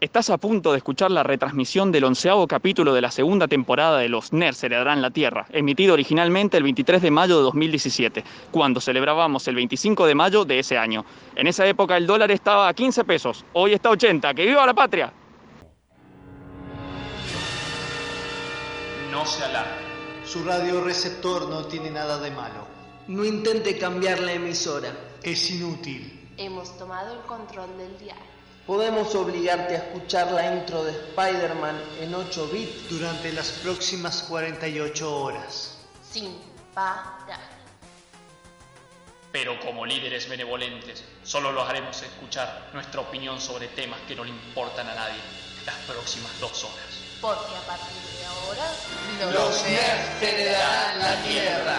Estás a punto de escuchar la retransmisión del onceavo capítulo de la segunda temporada de Los Nerds heredarán la Tierra, emitido originalmente el 23 de mayo de 2017, cuando celebrábamos el 25 de mayo de ese año. En esa época el dólar estaba a 15 pesos, hoy está a 80. ¡Que viva la patria! No se alarme. Su radioreceptor no tiene nada de malo. No intente cambiar la emisora. Es inútil. Hemos tomado el control del dial. Podemos obligarte a escuchar la intro de Spider-Man en 8 bits. Durante las próximas 48 horas. Sin parar. Pero como líderes benevolentes, solo los haremos escuchar nuestra opinión sobre temas que no le importan a nadie las próximas dos horas. Porque a partir de ahora, Los nerds heredarán la Tierra.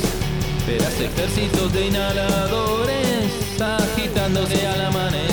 Verás ejércitos de inhaladores agitándose al amanecer.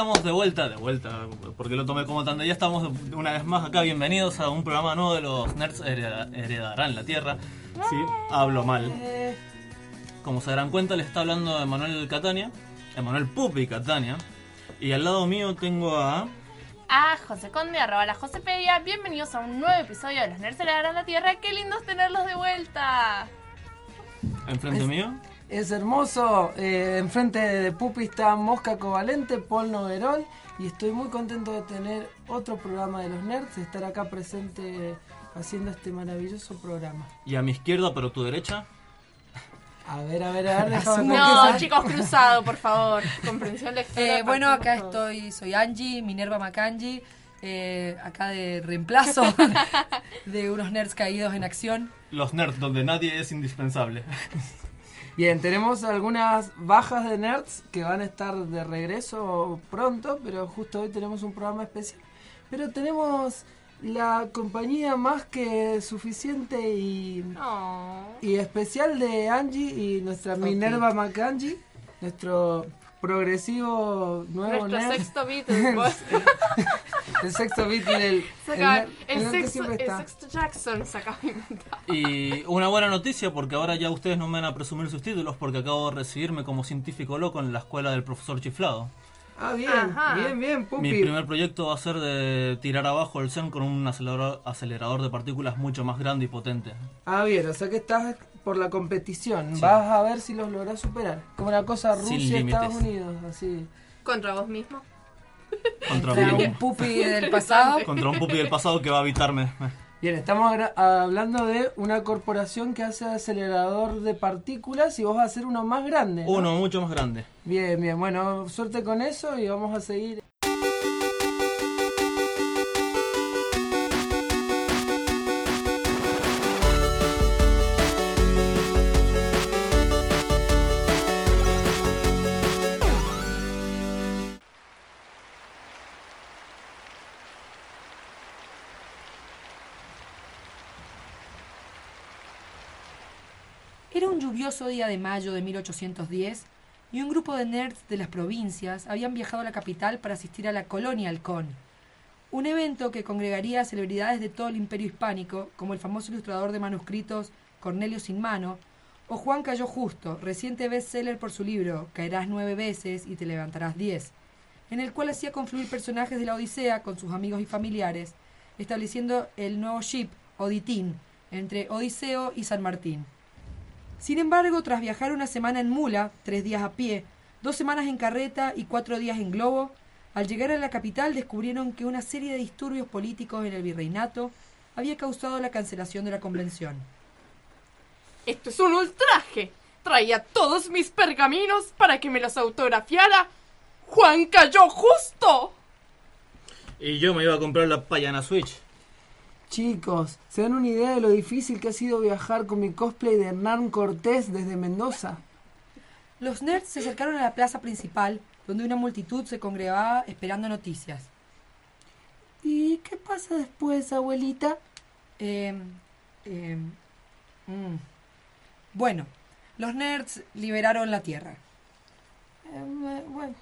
Estamos de vuelta, de vuelta, porque lo tomé como tanto. Ya estamos una vez más acá. Bienvenidos a un programa nuevo de los Nerds Hereda- Heredarán la Tierra. Sí, hablo mal. Como se darán cuenta, le está hablando Emanuel Catania, Emanuel Pupi Catania. Y al lado mío tengo a. a José Conde, arroba la Josepedia. Bienvenidos a un nuevo episodio de Los Nerds heredarán la Tierra. ¡Qué lindos tenerlos de vuelta! Enfrente mío. Es hermoso. Eh, enfrente de Pupi está Mosca Covalente, Paul Noverol. Y estoy muy contento de tener otro programa de los nerds, de estar acá presente haciendo este maravilloso programa. Y a mi izquierda, pero tu derecha. A ver, a ver, a ver. No, chicos, cruzado, por favor. Comprensión lectora. Eh, bueno, acá estoy, soy Angie, Minerva Macangi, eh, acá de reemplazo de unos nerds caídos en acción. Los nerds, donde nadie es indispensable. Bien, tenemos algunas bajas de nerds que van a estar de regreso pronto, pero justo hoy tenemos un programa especial. Pero tenemos la compañía más que suficiente y, No. y especial de Angie y nuestra Minerva Macangi, nuestro progresivo nuevo Nuestro nerd. sexto Beatle. pues. el sexto beat del Saca- nerd- el, nerd que sexto, el sexto Jackson. Y una buena noticia porque ahora ya ustedes no me van a presumir sus títulos porque acabo de recibirme como científico loco en la escuela del profesor Chiflado. Ah, bien, Ajá. bien, bien, Pupi. Mi primer proyecto va a ser de tirar abajo el CERN con un acelerador, acelerador de partículas mucho más grande y potente. Ah, bien, o sea que estás por la competición. Sí. Vas a ver si los lográs superar. Como una cosa Sin Rusia, Estados límites. Unidos, así. Contra vos mismo. Contra, Contra un, pupi del pasado. contra un pupi del pasado que va a evitarme. Bien, estamos hablando de una corporación que hace acelerador de partículas y vos vas a hacer uno más grande. ¿no? Uno mucho más grande. Bien, bien, bueno, suerte con eso y vamos a seguir. Lluvioso día de mayo de 1810 y un grupo de nerds de las provincias habían viajado a la capital para asistir a la Colonial Con, un evento que congregaría celebridades de todo el imperio hispánico, como el famoso ilustrador de manuscritos Cornelio Sin Mano, o Juan Cayo Justo, reciente bestseller por su libro Caerás nueve veces y te levantarás diez, en el cual hacía confluir personajes de la Odisea con sus amigos y familiares, estableciendo el nuevo ship, Oditín, entre Odiseo y San Martín. Sin embargo, tras viajar una semana en mula, tres días a pie, dos semanas en carreta y cuatro días en globo, al llegar a la capital descubrieron que una serie de disturbios políticos en el virreinato había causado la cancelación de la convención. Esto es un ultraje. Traía todos mis pergaminos para que me los autografiara Juan Cayó Justo. Y yo me iba a comprar la Payana Switch. Chicos, ¿se dan una idea de lo difícil que ha sido viajar con mi cosplay de Hernán Cortés desde Mendoza? Los nerds se acercaron a la plaza principal, donde una multitud se congregaba esperando noticias. ¿Y qué pasa después, abuelita? Mm. Bueno, los nerds liberaron la Tierra. Em, eh, bueno.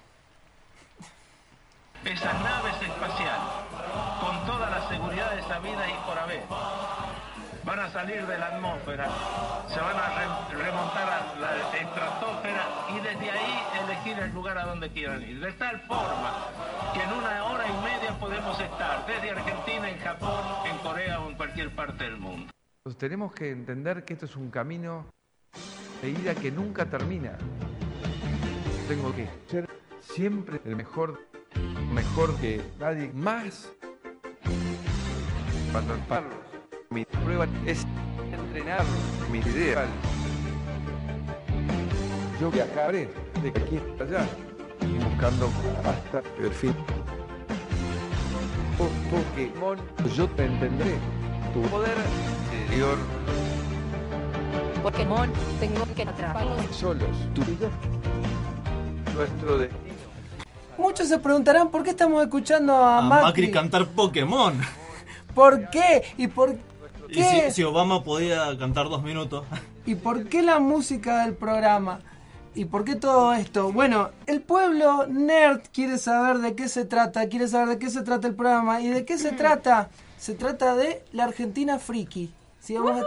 Esas naves espaciales, todas las seguridades habidas y por haber, van a salir de la atmósfera, se van a re- remontar a la estratosfera y desde ahí elegir el lugar a donde quieran ir. De tal forma que en una hora y media podemos estar desde Argentina, en Japón, en Corea o en cualquier parte del mundo. Entonces, tenemos que entender que esto es un camino de ida que nunca termina. Tengo que ser siempre el mejor, mejor que nadie más. Cuando parlos, mi prueba es entrenar mi idea. Yo viajaré de aquí hasta allá, buscando hasta el fin. Po- Pokémon, yo te entenderé. Tu poder interior Pokémon, tengo que atraparlos. solos, tú y yo. Nuestro destino. Muchos se preguntarán por qué estamos escuchando a, A Macri. Macri cantar Pokémon. ¿Por qué? ¿Y por Y qué? si, si Obama podía cantar dos minutos. ¿Y por qué la música del programa? ¿Y por qué todo esto? Bueno, el pueblo nerd quiere saber de qué se trata, quiere saber de qué se trata el programa. ¿Y de qué se trata? Se trata de la Argentina Friki. ¿Sí? Vamos, a,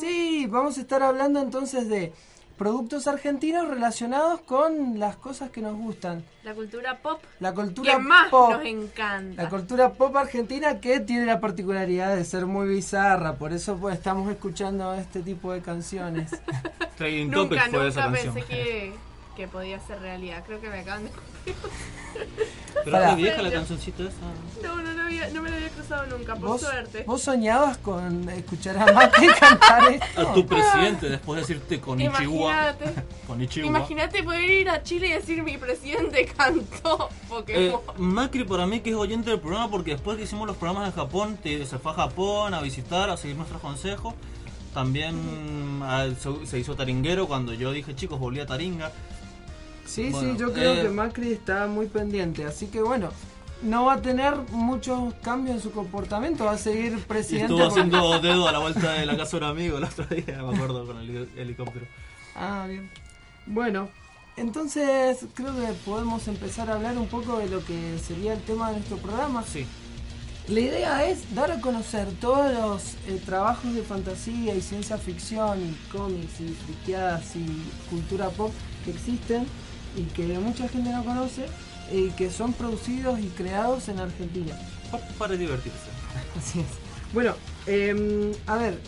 sí, vamos a estar hablando entonces de productos argentinos relacionados con las cosas que nos gustan. La cultura pop. La cultura que más pop. nos encanta. La cultura pop argentina que tiene la particularidad de ser muy bizarra, por eso pues, estamos escuchando este tipo de canciones. Trading nunca, esa nunca canción. pensé que, que podía ser realidad. Creo que me acaban de... Pero es vieja la cancioncita esa. No, no había no me lo había cruzado nunca, por ¿Vos, suerte. vos soñabas con escuchar a Macri cantar esto? A tu presidente, después de decirte con Ichiwa. Imagínate poder ir a Chile y decir mi presidente cantó Eh, Pokémon. Macri para mí que es oyente del programa porque después que hicimos los programas en Japón, te- se fue a Japón a visitar, a seguir nuestros consejos. También ah, se, se hizo taringuero cuando yo dije, chicos, volví a Taringa. Sí, Bueno, sí, yo creo eh, que Macri está muy pendiente, así que bueno, no va a tener muchos cambios en su comportamiento, va a seguir Y presidente. estuvo porque- haciendo dedo a la vuelta de la casa de un amigo el otro día, me acuerdo, con el heli- helicóptero. Ah, bien. Bueno, entonces creo que podemos empezar a hablar un poco de lo que sería el tema de nuestro programa. Sí. La idea es dar a conocer todos los eh, trabajos de fantasía y ciencia ficción y cómics y friqueadas y cultura pop que existen y que mucha gente no conoce y que son producidos y creados en Argentina. Para divertirse. Así es. Bueno, em, a ver,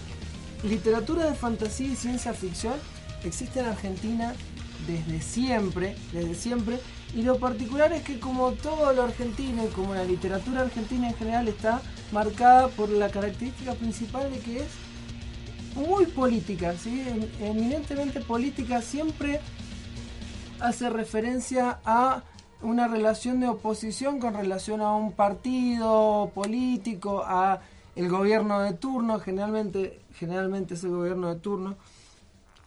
literatura de fantasía y ciencia ficción existe en Argentina desde siempre, desde siempre, y lo particular es que como todo lo argentino y como la literatura argentina en general está marcada por la característica principal de que es muy política, ¿sí? Em- eminentemente política, siempre hace referencia a una relación de oposición con relación a un partido político, a el gobierno de turno, generalmente, generalmente es el gobierno de turno,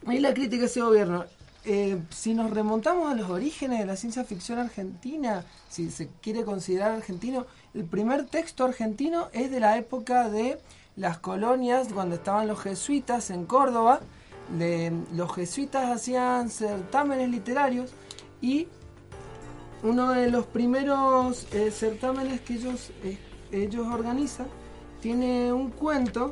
y la crítica a ese gobierno. Eh, si nos remontamos a los orígenes de la ciencia ficción argentina, si se quiere considerar argentino, el primer texto argentino es de la época de las colonias, cuando estaban los jesuitas en Córdoba. Los jesuitas hacían certámenes literarios y uno de los primeros eh, certámenes que ellos, eh, ellos organizan tiene un cuento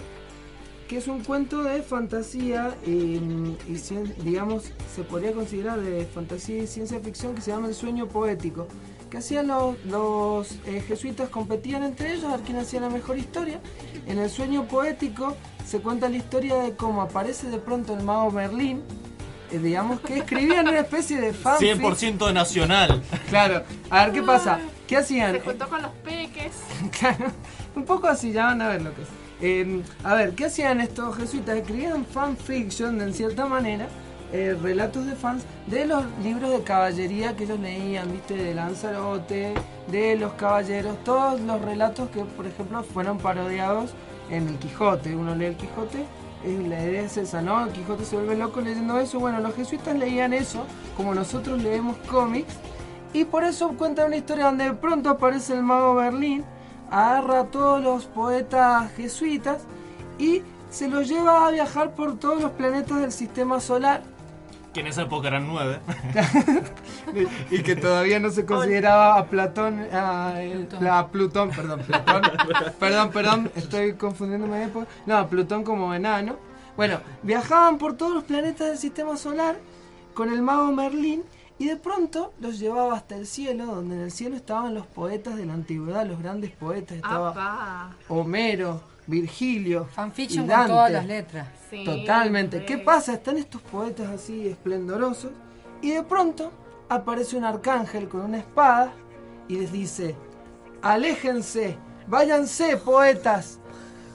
que es un cuento de fantasía eh, y digamos se podría considerar de fantasía y ciencia ficción que se llama El sueño poético que hacían los, los eh, jesuitas competían entre ellos a ver quién hacía la mejor historia. En el sueño poético se cuenta la historia de cómo aparece de pronto el mago Merlín digamos que escribían una especie de fanfic 100% nacional. Claro, a ver qué pasa. ¿Qué hacían? Se juntó con los peques. Claro, un poco así, ya van a ver lo que es. Eh, a ver, ¿qué hacían estos jesuitas? Escribían fanfiction, en cierta manera, eh, relatos de fans de los libros de caballería que ellos leían, viste, de Lanzarote, de los caballeros, todos los relatos que, por ejemplo, fueron parodiados en el Quijote. Uno lee el Quijote, eh, la es esa, ¿no? Quijote se vuelve loco leyendo eso. Bueno, los jesuitas leían eso, como nosotros leemos cómics, y por eso cuentan una historia donde de pronto aparece el mago Berlín, agarra a todos los poetas jesuitas y se los lleva a viajar por todos los planetas del sistema solar. Que en esa época eran nueve. y que todavía no se consideraba a Platón, a, el- a Plutón, perdón, Plutón, perdón, perdón, estoy confundiéndome de época. No, a Plutón como enano. Bueno, viajaban por todos los planetas del sistema solar con el mago Merlín y de pronto los llevaba hasta el cielo, donde en el cielo estaban los poetas de la antigüedad, los grandes poetas. Estaba Apa. Homero, Virgilio, Fanfiction y con Dante. todas las letras. Sí, Totalmente. ¿Qué pasa? Están estos poetas así esplendorosos y de pronto aparece un arcángel con una espada y les dice, aléjense, váyanse poetas,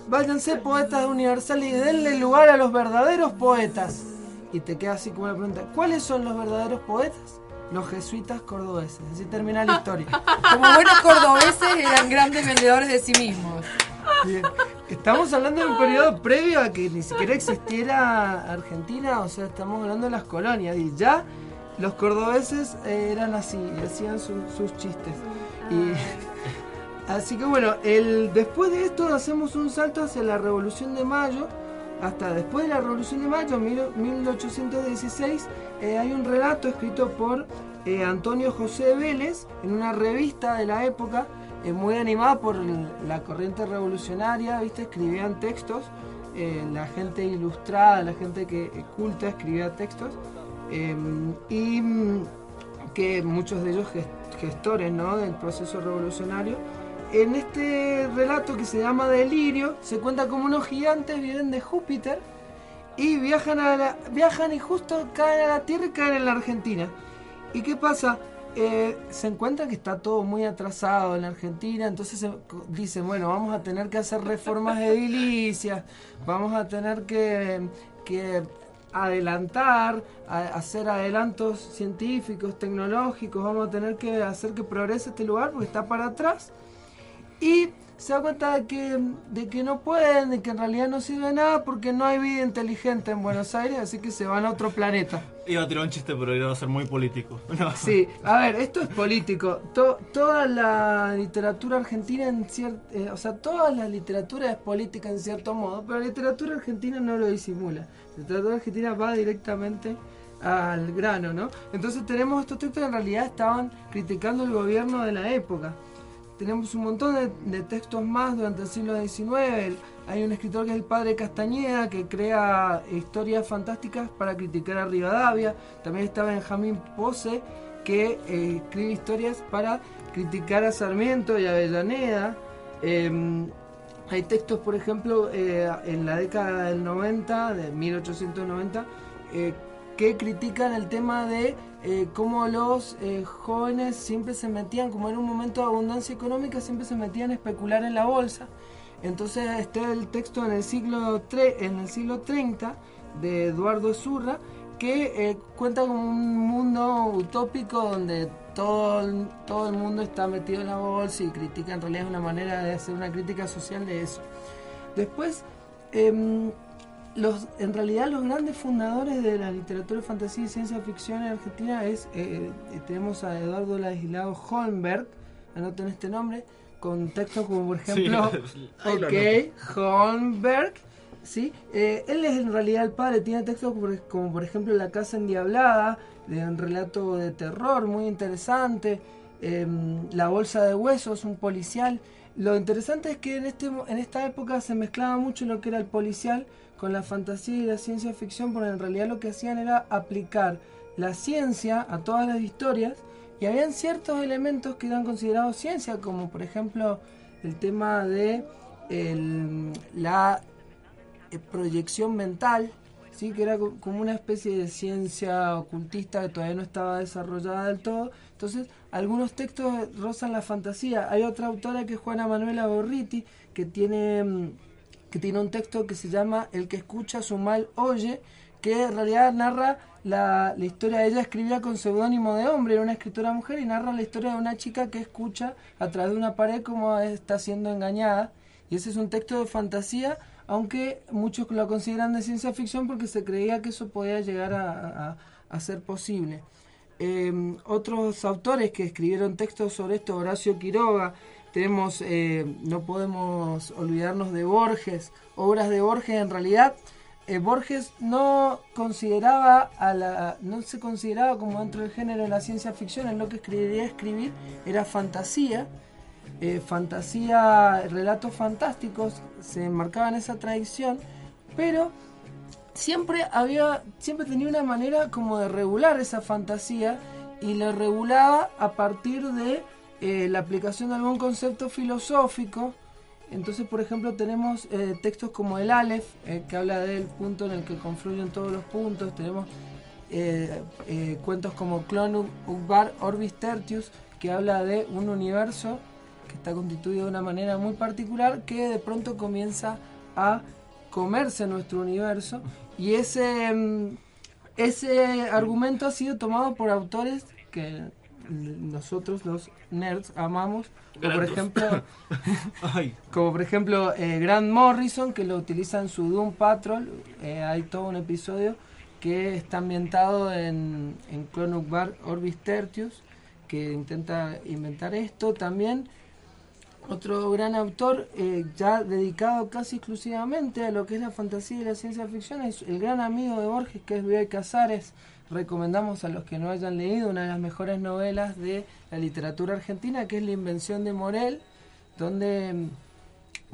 váyanse poetas universales y denle lugar a los verdaderos poetas. Y te queda así como una pregunta, ¿cuáles son los verdaderos poetas? Los jesuitas cordobeses. Así termina la historia. Como buenos cordobeses eran grandes vendedores de sí mismos. Bien. Estamos hablando de un periodo previo a que ni siquiera existiera Argentina, o sea, estamos hablando de las colonias y ya los cordobeses eran así, y hacían su- sus chistes. Y, así que bueno, el, después de esto hacemos un salto hacia la Revolución de Mayo. Hasta después de la Revolución de Mayo, mil- 1816, eh, hay un relato escrito por eh, Antonio José Vélez en una revista de la época eh, muy animada por la corriente revolucionaria, ¿viste? Escribían textos, eh, la gente ilustrada, la gente que eh, culta escribía textos, eh, y mm, que muchos de ellos gest- gestores ¿no? del proceso revolucionario. En este relato que se llama Delirio, se cuenta como unos gigantes viven de Júpiter y viajan, a la- viajan y justo caen a la Tierra y caen en la Argentina. ¿Y qué pasa? Eh, se encuentra que está todo muy atrasado en la Argentina, entonces dicen, bueno, vamos a tener que hacer reformas edilicias, vamos a tener que, que adelantar, hacer adelantos científicos, tecnológicos, vamos a tener que hacer que progrese este lugar porque está para atrás. Y se da cuenta de que, de que no pueden, de que en realidad no sirve de nada porque no hay vida inteligente en Buenos Aires, así que se van a otro planeta. Iba a tirar un chiste, pero iba a ser muy político. No. Sí, a ver, esto es político. To- toda la literatura argentina, en cier- eh, o sea, toda la literatura es política en cierto modo, pero la literatura argentina no lo disimula. La literatura argentina va directamente al grano, ¿no? Entonces tenemos estos textos que en realidad estaban criticando el gobierno de la época. Tenemos un montón de, textos más durante el siglo XIX. Hay un escritor que es el padre Castañeda que crea historias fantásticas para criticar a Rivadavia. También está Benjamín Pose que eh, escribe historias para criticar a Sarmiento y a Avellaneda. Em, hay textos, por ejemplo, eh, en la década del 90, de 1890, eh, que critican el tema de eh, cómo los eh, jóvenes siempre se metían, como en un momento de abundancia económica, siempre se metían a especular en la bolsa. Entonces está el texto en el siglo, en el siglo 30 de Eduardo Zurra, que eh, cuenta como un mundo utópico donde todo todo el mundo está metido en la bolsa y critica, en realidad es una manera de hacer una crítica social de eso. Después, em, los, en realidad los grandes fundadores de la literatura de fantasía y ciencia ficción en Argentina es, eh, eh, tenemos a Eduardo Ladislao Holmberg, anoten este nombre, con textos como por ejemplo, Sí, ok, Holmberg, ¿sí? Eh, él es en realidad el padre, tiene textos como, como por ejemplo La Casa Endiablada, de un relato de terror muy interesante, em, La Bolsa de Huesos, un policial. Lo interesante es que en, este, en esta época se mezclaba mucho lo que era el policial con la fantasía y la ciencia ficción, porque en realidad lo que hacían era aplicar la ciencia a todas las historias y habían ciertos elementos que eran considerados ciencia, como por ejemplo el tema de la eh, proyección mental, ¿sí? que era co- como una especie de ciencia ocultista que todavía no estaba desarrollada del todo. Entonces, algunos textos rozan la fantasía. Hay otra autora que es Juana Manuela Borriti, que tiene, mm, que tiene un texto que se llama El que escucha su mal oye, que en realidad narra la, la historia. Ella escribía con seudónimo de hombre, era una escritora mujer, y narra la historia de una chica que escucha a través de una pared cómo está siendo engañada. Y ese es un texto de fantasía, aunque muchos lo consideran de ciencia ficción porque se creía que eso podía llegar a, a- ser posible. Eh, otros autores que escribieron textos sobre esto, Horacio Quiroga, tenemos, eh, no podemos olvidarnos de Borges, obras de Borges en realidad. eh, Borges no consideraba a la, no se consideraba como dentro del género de la ciencia ficción, en lo que escribiría escribir era fantasía, eh, fantasía, relatos fantásticos, se enmarcaba en esa tradición, pero siempre había, siempre tenía una manera como de regular esa fantasía y lo regulaba a partir de eh, la aplicación de algún concepto filosófico. Entonces, por ejemplo, tenemos eh, textos como el Aleph, eh, que habla del punto en el que confluyen todos los puntos. Tenemos cuentos como Clon Ugbar Orbis Tertius, que habla de un universo que está constituido de una manera muy particular que de pronto comienza a comerse nuestro universo y ese mm, ese argumento ha sido tomado por autores que nosotros los nerds amamos. Como por ejemplo como por ejemplo eh, Grant Morrison que lo utiliza en su Doom Patrol. Eh, hay todo un episodio que está ambientado en, en Clone Bar Orbis Tertius que intenta inventar esto también. Otro gran autor eh, ya dedicado casi exclusivamente a lo que es la fantasía y la ciencia ficción es el gran amigo de Borges que es Bioy Casares recomendamos a los que no hayan leído una de las mejores novelas de la literatura argentina que es La invención de Morel donde mm,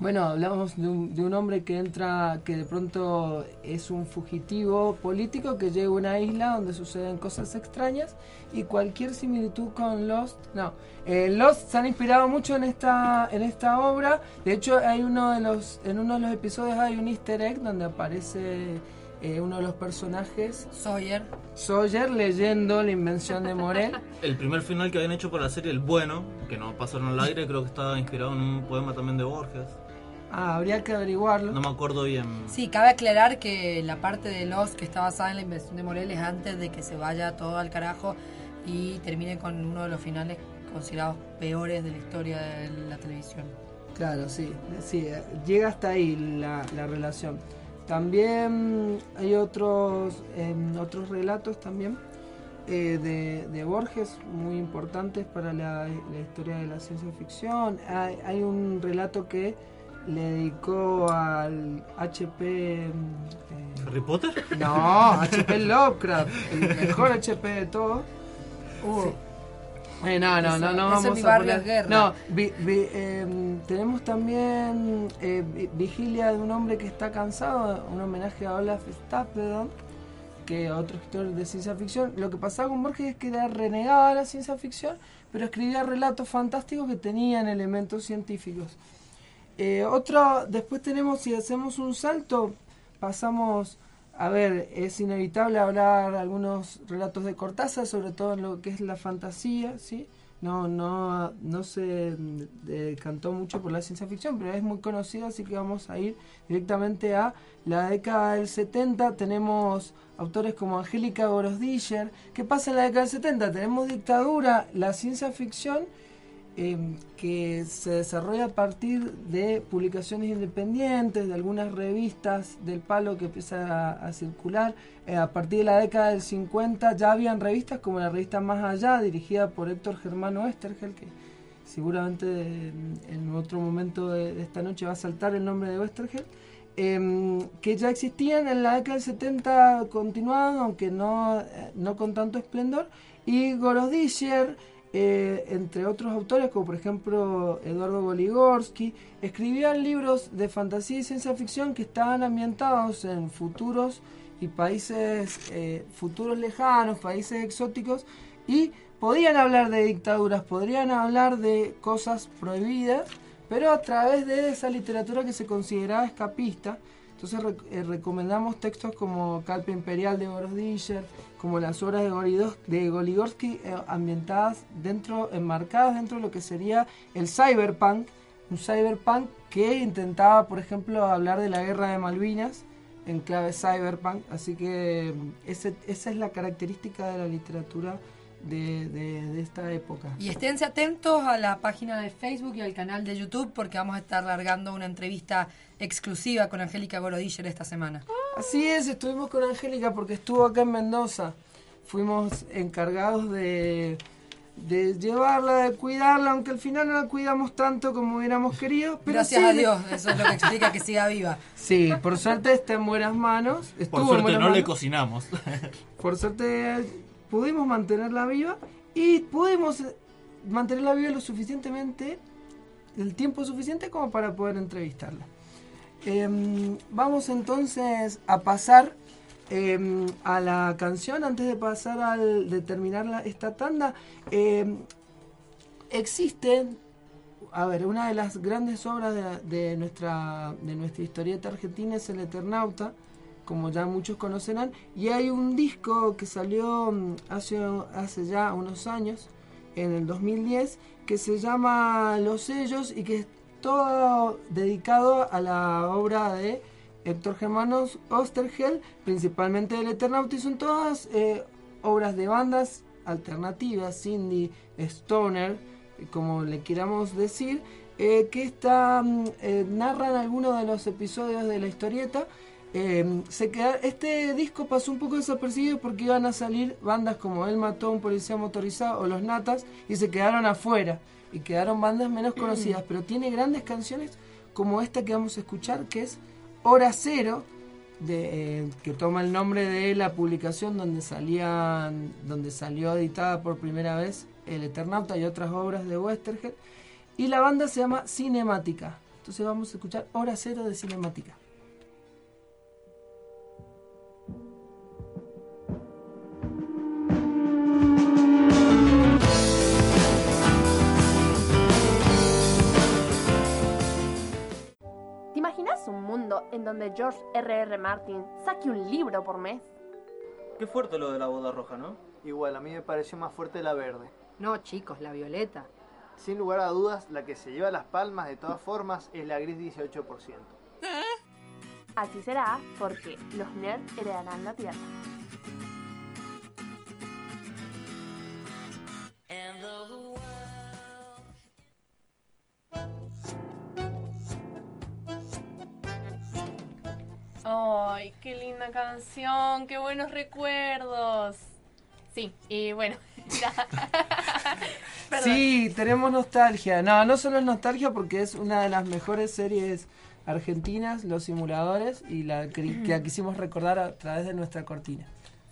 bueno, hablamos de un, de un hombre que entra, que de pronto es un fugitivo político que llega a una isla donde suceden cosas extrañas y cualquier similitud con Lost, no, eh, Lost se han inspirado mucho en esta, en esta obra, de hecho hay uno de los, en uno de los episodios hay un easter egg donde aparece eh, uno de los personajes, Sawyer. Sawyer, leyendo La invención de Morel. El primer final que habían hecho para la serie, El Bueno, que no pasaron al aire, creo que estaba inspirado en un poema también de Borges. Ah, habría que averiguarlo. No me acuerdo bien. Sí, cabe aclarar que la parte de Lost que está basada en la invención de Morel es antes de que se vaya todo al carajo y termine con uno de los finales considerados peores de la historia de la televisión. Claro, sí, sí, eh, llega hasta ahí la, la relación. También hay otros, em, otros relatos también eh, de, de Borges muy importantes para la, la historia de la ciencia ficción. Hay, hay un relato que le dedicó al HP... em, eh, ¿Harry Potter? No, HP Lovecraft, el mejor HP de todos. Uh, Eh, no, no, Eso- no, no eso vamos en mi a poner- guerra. No, vi- vi- em, tenemos también eh, vi- Vigilia de un hombre que está cansado, un homenaje a Olaf Stapledon, que otro escritor de ciencia ficción. Lo que pasaba con Borges es que era renegado de la ciencia ficción, pero escribía relatos fantásticos que tenían elementos científicos. Eh, otro, después tenemos, si hacemos un salto, pasamos, a ver, es inevitable hablar algunos relatos de Cortázar, sobre todo en lo que es la fantasía, ¿sí? No, no, no se decantó mucho por la ciencia ficción, pero es muy conocido, así que vamos a ir directamente a la década del 70. Tenemos autores como Angélica Gorosdiller. ¿Qué pasa en la década del 70? Tenemos dictadura, la ciencia ficción eh, que se desarrolla a partir de publicaciones independientes, de algunas revistas del palo que empieza a, a circular. Eh, a partir de la década del 50 ya habían revistas como la revista Más Allá, dirigida por Héctor Germano Westergel, que seguramente en, otro momento de, de esta noche va a saltar el nombre de Westergel. em, que ya existían en la década del 70 continuaban, aunque no, eh, no con tanto esplendor, y Gorodischer, eh, entre otros autores, como por ejemplo Eduardo Goligorsky, escribían libros de fantasía y ciencia ficción que estaban ambientados en futuros y países, eh, futuros lejanos, países exóticos, y podían hablar de dictaduras, podrían hablar de cosas prohibidas, pero a través de esa literatura que se consideraba escapista. Entonces rec- eh, recomendamos textos como Calpe Imperial de Gorodischer, como las obras de, Goridos- de Goligorsky eh, ambientadas dentro, enmarcadas dentro de lo que sería el cyberpunk, un cyberpunk que intentaba, por ejemplo, hablar de la guerra de Malvinas en clave cyberpunk, así que mm, ese- esa es la característica de la literatura de- de esta época. Y esténse atentos a la página de Facebook y al canal de YouTube porque vamos a estar largando una entrevista exclusiva con Angélica Gorodiller esta semana. Así es, estuvimos con Angélica porque estuvo acá en Mendoza. Fuimos encargados de, de llevarla, de cuidarla, aunque al final no la cuidamos tanto como hubiéramos querido. Pero Gracias sí a le- Dios, eso es lo que explica que siga viva. Sí, por suerte está en buenas manos. Estuvo Por en suerte buenas no le manos. cocinamos. Por suerte pudimos mantenerla viva y pudimos eh, mantenerla viva lo suficientemente, el tiempo suficiente como para poder entrevistarla. Em, vamos entonces a pasar em, a la canción antes de pasar al de terminar la- esta tanda. Em, existe, a ver, una de las grandes obras de, nuestra de nuestra historieta argentina es El Eternauta como ya muchos conocerán, y hay un disco que salió hace, hace ya unos años, en el 2010, que se llama Los Sellos y que todo dedicado a la obra de Héctor Germanos Ostergel, principalmente del Eternauta, y son todas eh, obras de bandas alternativas, indie, stoner, como le queramos decir, eh, que está, mm, eh, narran algunos de los episodios de la historieta. Eh, se queda, este disco pasó un poco desapercibido porque iban a salir bandas como Él mató un policía motorizado o Los Natas y se quedaron afuera y quedaron bandas menos conocidas, pero tiene grandes canciones como esta que vamos a escuchar que es Hora Cero, de, eh, que toma el nombre de la publicación donde salían, donde salió editada por primera vez El Eternauta y otras obras de Westergel y la banda se llama Cinemática. Entonces vamos a escuchar Hora Cero de Cinemática. George R.R. Martin saque un libro por mes? Qué fuerte lo de la boda roja, ¿no? Igual, a mí me pareció más fuerte la verde. No, chicos, la violeta. Sin lugar a dudas, la que se lleva las palmas de todas formas es la gris 18%. Así será porque los nerds heredarán la Tierra. Canción, qué buenos recuerdos. Sí, y bueno. Sí, tenemos nostalgia. No, no solo es nostalgia porque es una de las mejores series argentinas, Los Simuladores, y la que, que la quisimos recordar a través de nuestra cortina.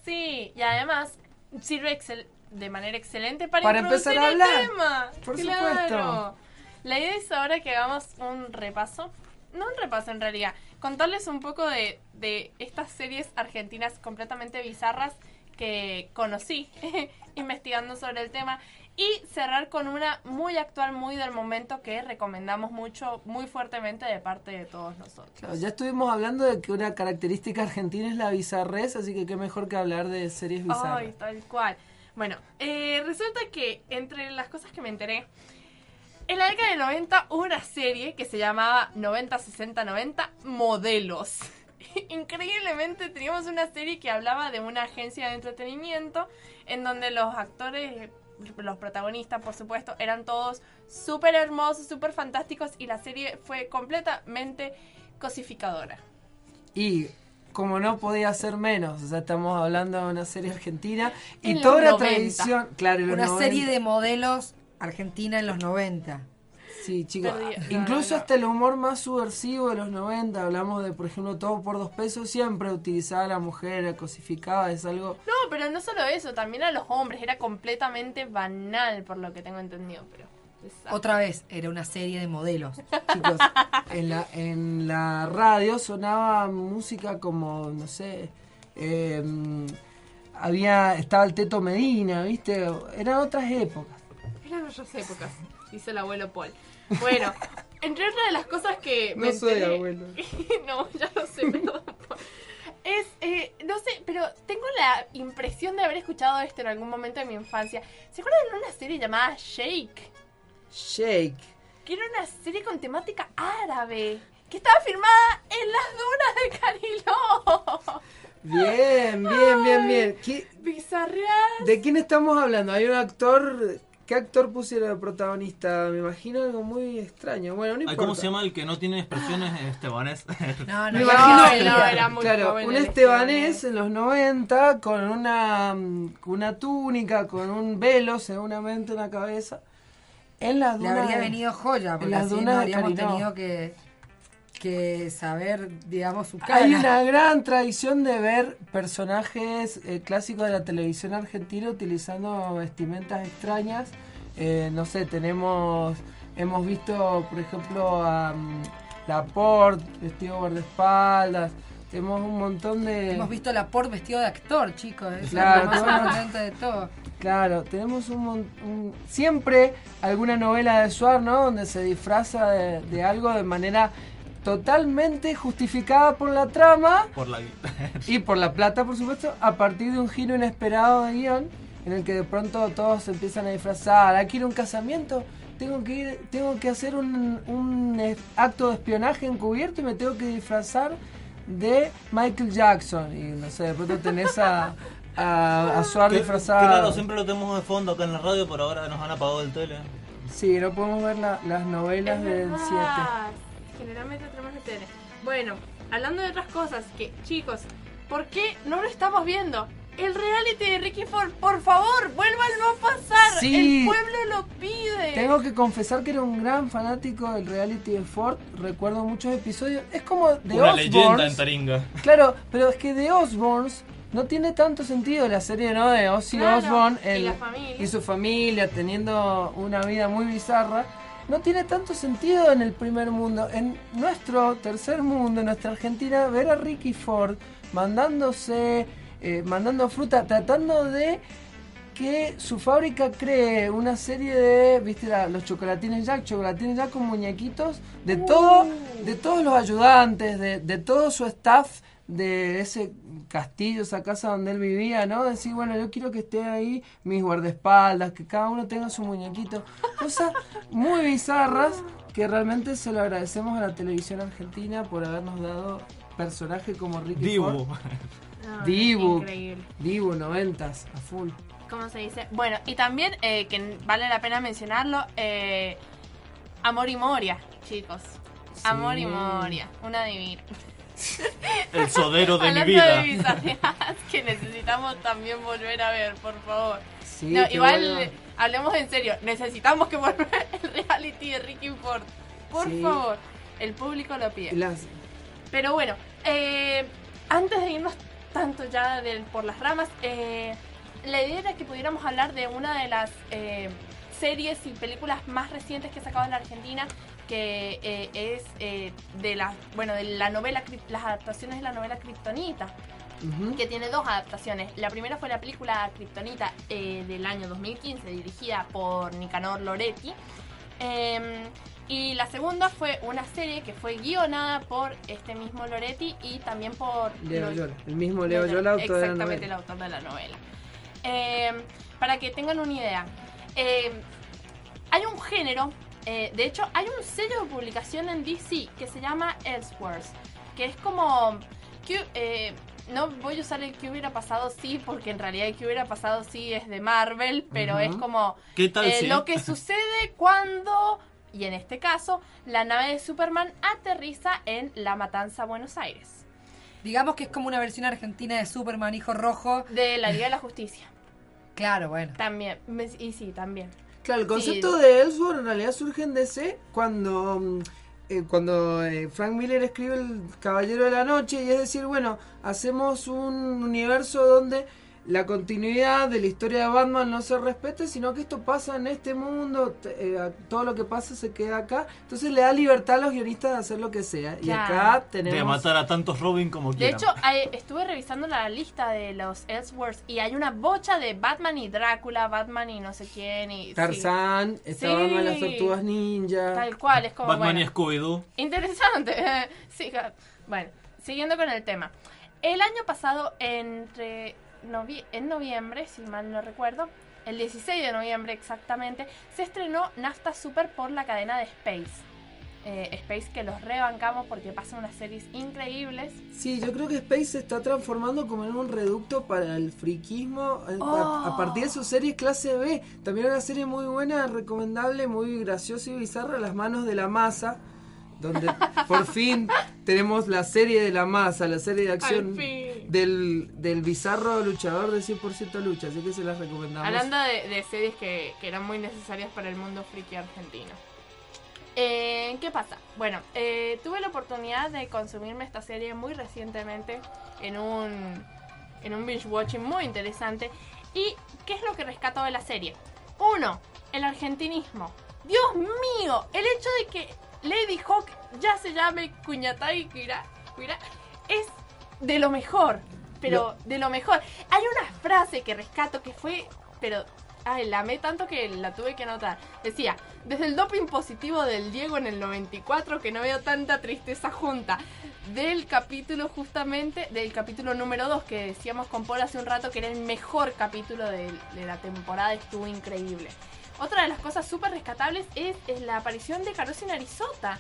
Sí, y además sirve excel- de manera excelente para, empezar a el hablar. tema. Por Claro. supuesto. La idea es ahora que hagamos un repaso. No un repaso en realidad. Contarles un poco de, de estas series argentinas completamente bizarras que conocí investigando sobre el tema. Y cerrar con una muy actual, muy del momento que recomendamos mucho, muy fuertemente de parte de todos nosotros. Claro, ya estuvimos hablando de que una característica argentina es la bizarrez, así que qué mejor que hablar de series bizarras. Ay, tal cual. Bueno, eh, resulta que entre las cosas que me enteré, en la década del 90 hubo una serie que se llamaba 90-60-90 Modelos. Increíblemente teníamos una serie que hablaba de una agencia de entretenimiento en donde los actores, los protagonistas por supuesto, eran todos súper hermosos, súper fantásticos y la serie fue completamente cosificadora. Y como no podía ser menos, o sea, estamos hablando de una serie argentina y En toda la 90. tradición, claro, Una 90. serie de modelos argentina en los 90. Sí, chicos. Perdí- no, Incluso hasta el humor más subversivo de los 90, hablamos de, por ejemplo, todo por dos pesos, siempre utilizaba a la mujer, cosificaba, es algo... No, pero no solo eso, también a los hombres era completamente banal por lo que tengo entendido, pero Exacto. Otra vez, era una serie de modelos. Chicos, en la, en la radio sonaba música como, no sé, eh, había, estaba el Teto Medina, ¿viste? Eran otras épocas. Otras épocas, dice el abuelo Paul. Bueno, entre otras de las cosas que me No soy enteré- abuelo. no, ya lo sé, perdón. Es, eh, no sé, pero tengo la impresión de haber escuchado esto en algún momento de mi infancia. ¿Se acuerdan de una serie llamada Shake? Shake. Que era una serie con temática árabe. Que estaba filmada en las dunas de Cariló. Bien, bien, bien, bien. ¿Qué- Bizarreal. ¿De quién estamos hablando? Hay un actor... ¿Qué actor pusieron de protagonista? Me imagino algo muy extraño. Bueno, no importa. ¿Cómo se llama el que no tiene expresiones estebanés? No, Me no, imagino, no, claro, era muy claro, joven un estebanés en los 90 con una, mm, con una túnica, con un velo seguramente en la cabeza. En las Le dunas habría de- venido joya, en porque las así dunas no habríamos Carinó. tenido que, que saber, digamos, su cara. Hay una gran tradición de ver personajes eh, clásicos de la televisión argentina utilizando vestimentas extrañas. Eh, no sé, tenemos, hemos visto, por ejemplo, a mm, Laporte vestido guardaespaldas. Tenemos un montón de... Hemos visto la por vestido de actor, chicos. Es Claro, lo más sorprendente de todo. Claro, tenemos un, un- siempre alguna novela de Suar, ¿no? Donde se disfraza de, de algo de manera totalmente justificada por la trama Por la y por la plata, por supuesto, a partir de un giro inesperado de guion en el que de pronto todos se empiezan a disfrazar. Aquí ir a un casamiento, tengo que ir, tengo que hacer un, un acto de espionaje encubierto y me tengo que disfrazar de Michael Jackson. Y no sé, de pronto tenés a, a, a Suar Que- disfrazado. Claro, siempre lo tenemos de fondo acá en la radio, pero ahora nos han apagado el tele. Sí, no podemos ver la- las novelas del 7. Generalmente tenemos que tener. Bueno, hablando de otras cosas, que chicos, ¿por qué no lo estamos viendo? El reality de Ricky Ford, por favor, vuélvanlo a pasar. Sí. El pueblo lo pide. Tengo que confesar que era un gran fanático del reality de Ford. Recuerdo muchos episodios. Es como de Una Osbournes. leyenda en Taringa. Claro, pero es que de Osborns no tiene tanto sentido la serie, ¿no? De Ozzy Claro, Osbourne y el- la familia. y su familia teniendo una vida muy bizarra. No tiene tanto sentido en el primer mundo. En nuestro tercer mundo, en nuestra Argentina, ver a Ricky Ford mandándose, eh, mandando fruta, tratando de que su fábrica cree una serie de, viste, la- los chocolatines Jack, chocolatines Jack con muñequitos de todo, de todos los ayudantes, de, de todo su staff de ese castillo, esa casa donde él vivía, ¿no? Decir, bueno, yo quiero que esté ahí mis guardaespaldas, que cada uno tenga su muñequito. Cosas muy bizarras que realmente se lo agradecemos a la televisión argentina por habernos dado personajes como Ricky Dibu. Ford. No, Dibu. Increíble. Dibu, noventas, a full. ¿Cómo se dice? Bueno, y también, eh, que vale la pena mencionarlo, eh, Amor y Moria, chicos. Amor y Moria, una divina. El sodero de mi vida. de que necesitamos también volver a ver, por favor. Sí, No, igual, vuelva. hablemos en serio, necesitamos que vuelva el reality de Ricky Ford. Por Sí. favor, el público lo pide. Las- Pero bueno, eh, antes de irnos tanto ya del- por las ramas, eh, la idea era que pudiéramos hablar de una de las eh, series y películas más recientes que ha sacado en la Argentina, que eh, es eh, de la, bueno, de la novela, las adaptaciones de la novela Kryptonita que tiene dos adaptaciones. La primera fue la película Kryptonita eh, del año 2015, dirigida por Nicanor Loretti. Em, y la segunda fue una serie que fue guionada por este mismo Loretti y también por... Leo Yola, el mismo Leo Yola, autor de la Exactamente, el autor de la novela. Em, para que tengan una idea, em, hay un género, eh, de hecho hay un sello de publicación en DC que se llama Elseworlds, que es como... que, eh, no voy a usar el que hubiera pasado sí, porque en realidad el que hubiera pasado sí es de Marvel, pero es como ¿Qué tal eh, si? lo que sucede cuando, y en este caso, la nave de Superman aterriza en La Matanza, Buenos Aires. Digamos que es como una versión argentina de Superman, hijo rojo. De la Liga de la Justicia. Claro, bueno. También, y sí, también. Claro, el Sí. concepto de Ellsworth en realidad surge en DC cuando, mm, eh, cuando eh, Frank Miller escribe El Caballero de la Noche y es decir, bueno, hacemos un universo donde la continuidad de la historia de Batman no se respete, sino que esto pasa en este mundo, eh, todo lo que pasa se queda acá. Entonces le da libertad a los guionistas de hacer lo que sea. Y acá De tenemos... matar a tantos Robin como De quieran. hecho, hay- estuve revisando la lista de los Elseworlds y hay una bocha de Batman y Drácula, Batman y no sé quién y... sí. Tarzán, está Sí. Batman las tortugas ninja. Tal cual, es como... Batman bueno, y Scooby-Doo. Interesante. Sí, bueno, siguiendo con el tema. El año pasado, entre novie- en noviembre, si mal no recuerdo, el 16 de noviembre exactamente, se estrenó Nafta Super por la cadena de Space. Eh, Space que los rebancamos porque pasan unas series increíbles. Sí, yo creo que Space se está transformando como en un reducto para el friquismo eh, a- Oh. a, partir de sus series clase B. También una serie muy buena, recomendable, muy graciosa y bizarra, Las manos de la masa, donde por fin tenemos la serie de la masa, la serie de acción del, del bizarro luchador de 100% lucha, así que se las recomendamos. Hablando de, de series que, que eran muy necesarias para el mundo friki argentino. Eh, ¿Qué pasa? Bueno, eh, tuve la oportunidad de consumirme esta serie muy recientemente en un, en un binge watching muy interesante. ¿Y qué es lo que rescato de la serie? Uno, el argentinismo. Dios mío, el hecho de que Lady Hawk ya se llame Cuñatay Kira, Kira, es de lo mejor. Pero de lo mejor. Hay una frase que rescato que fue, pero Ay, la amé tanto que la tuve que anotar. Decía, desde el doping positivo del Diego en el 94 que no veo tanta tristeza junta. Del capítulo justamente, del capítulo número 2 que decíamos con Paul hace un rato que era el mejor capítulo de, de la temporada, estuvo increíble. Otra de las cosas súper rescatables es, es la aparición de Carosi Narizota.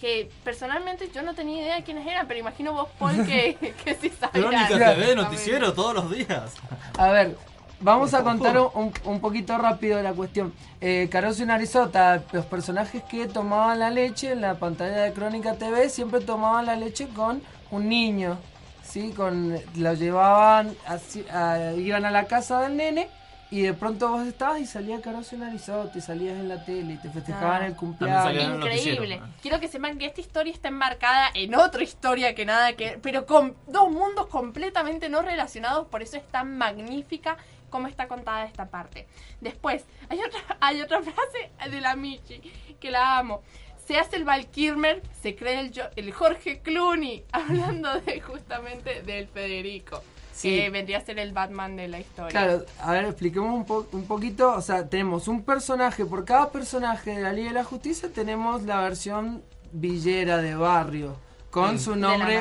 Que personalmente yo no tenía idea de quiénes eran, pero imagino vos, Paul, que, que sí sabías. Crónica TV, noticiero todos los días. A ver, vamos a contar un, un- poquito rápido de la cuestión. Eh, Caroso y Narizota, los personajes que tomaban la leche en la pantalla de Crónica TV siempre tomaban la leche con un niño. ¿sí? Con, lo llevaban, así- a- iban a la casa del nene y de pronto vos estabas y salía Caroso y Narizota y salías en la tele y te festejaban Ah. el cumpleaños. Increíble. Quiero que sepan que esta historia está enmarcada en otra historia que nada que pero con dos mundos completamente no relacionados, por eso es tan magnífica como está contada esta parte. Después, hay otra, hay otra frase de la Michi que la amo. Se hace el Val Kilmer, se cree el, el Jorge Clooney, hablando de justamente del Federico. Sí. que vendría a ser el Batman de la historia. Claro, a ver, expliquemos un, po- un poquito. O sea, tenemos un personaje, por cada personaje de la Liga de la Justicia tenemos la versión villera de barrio. Con Mm. su nombre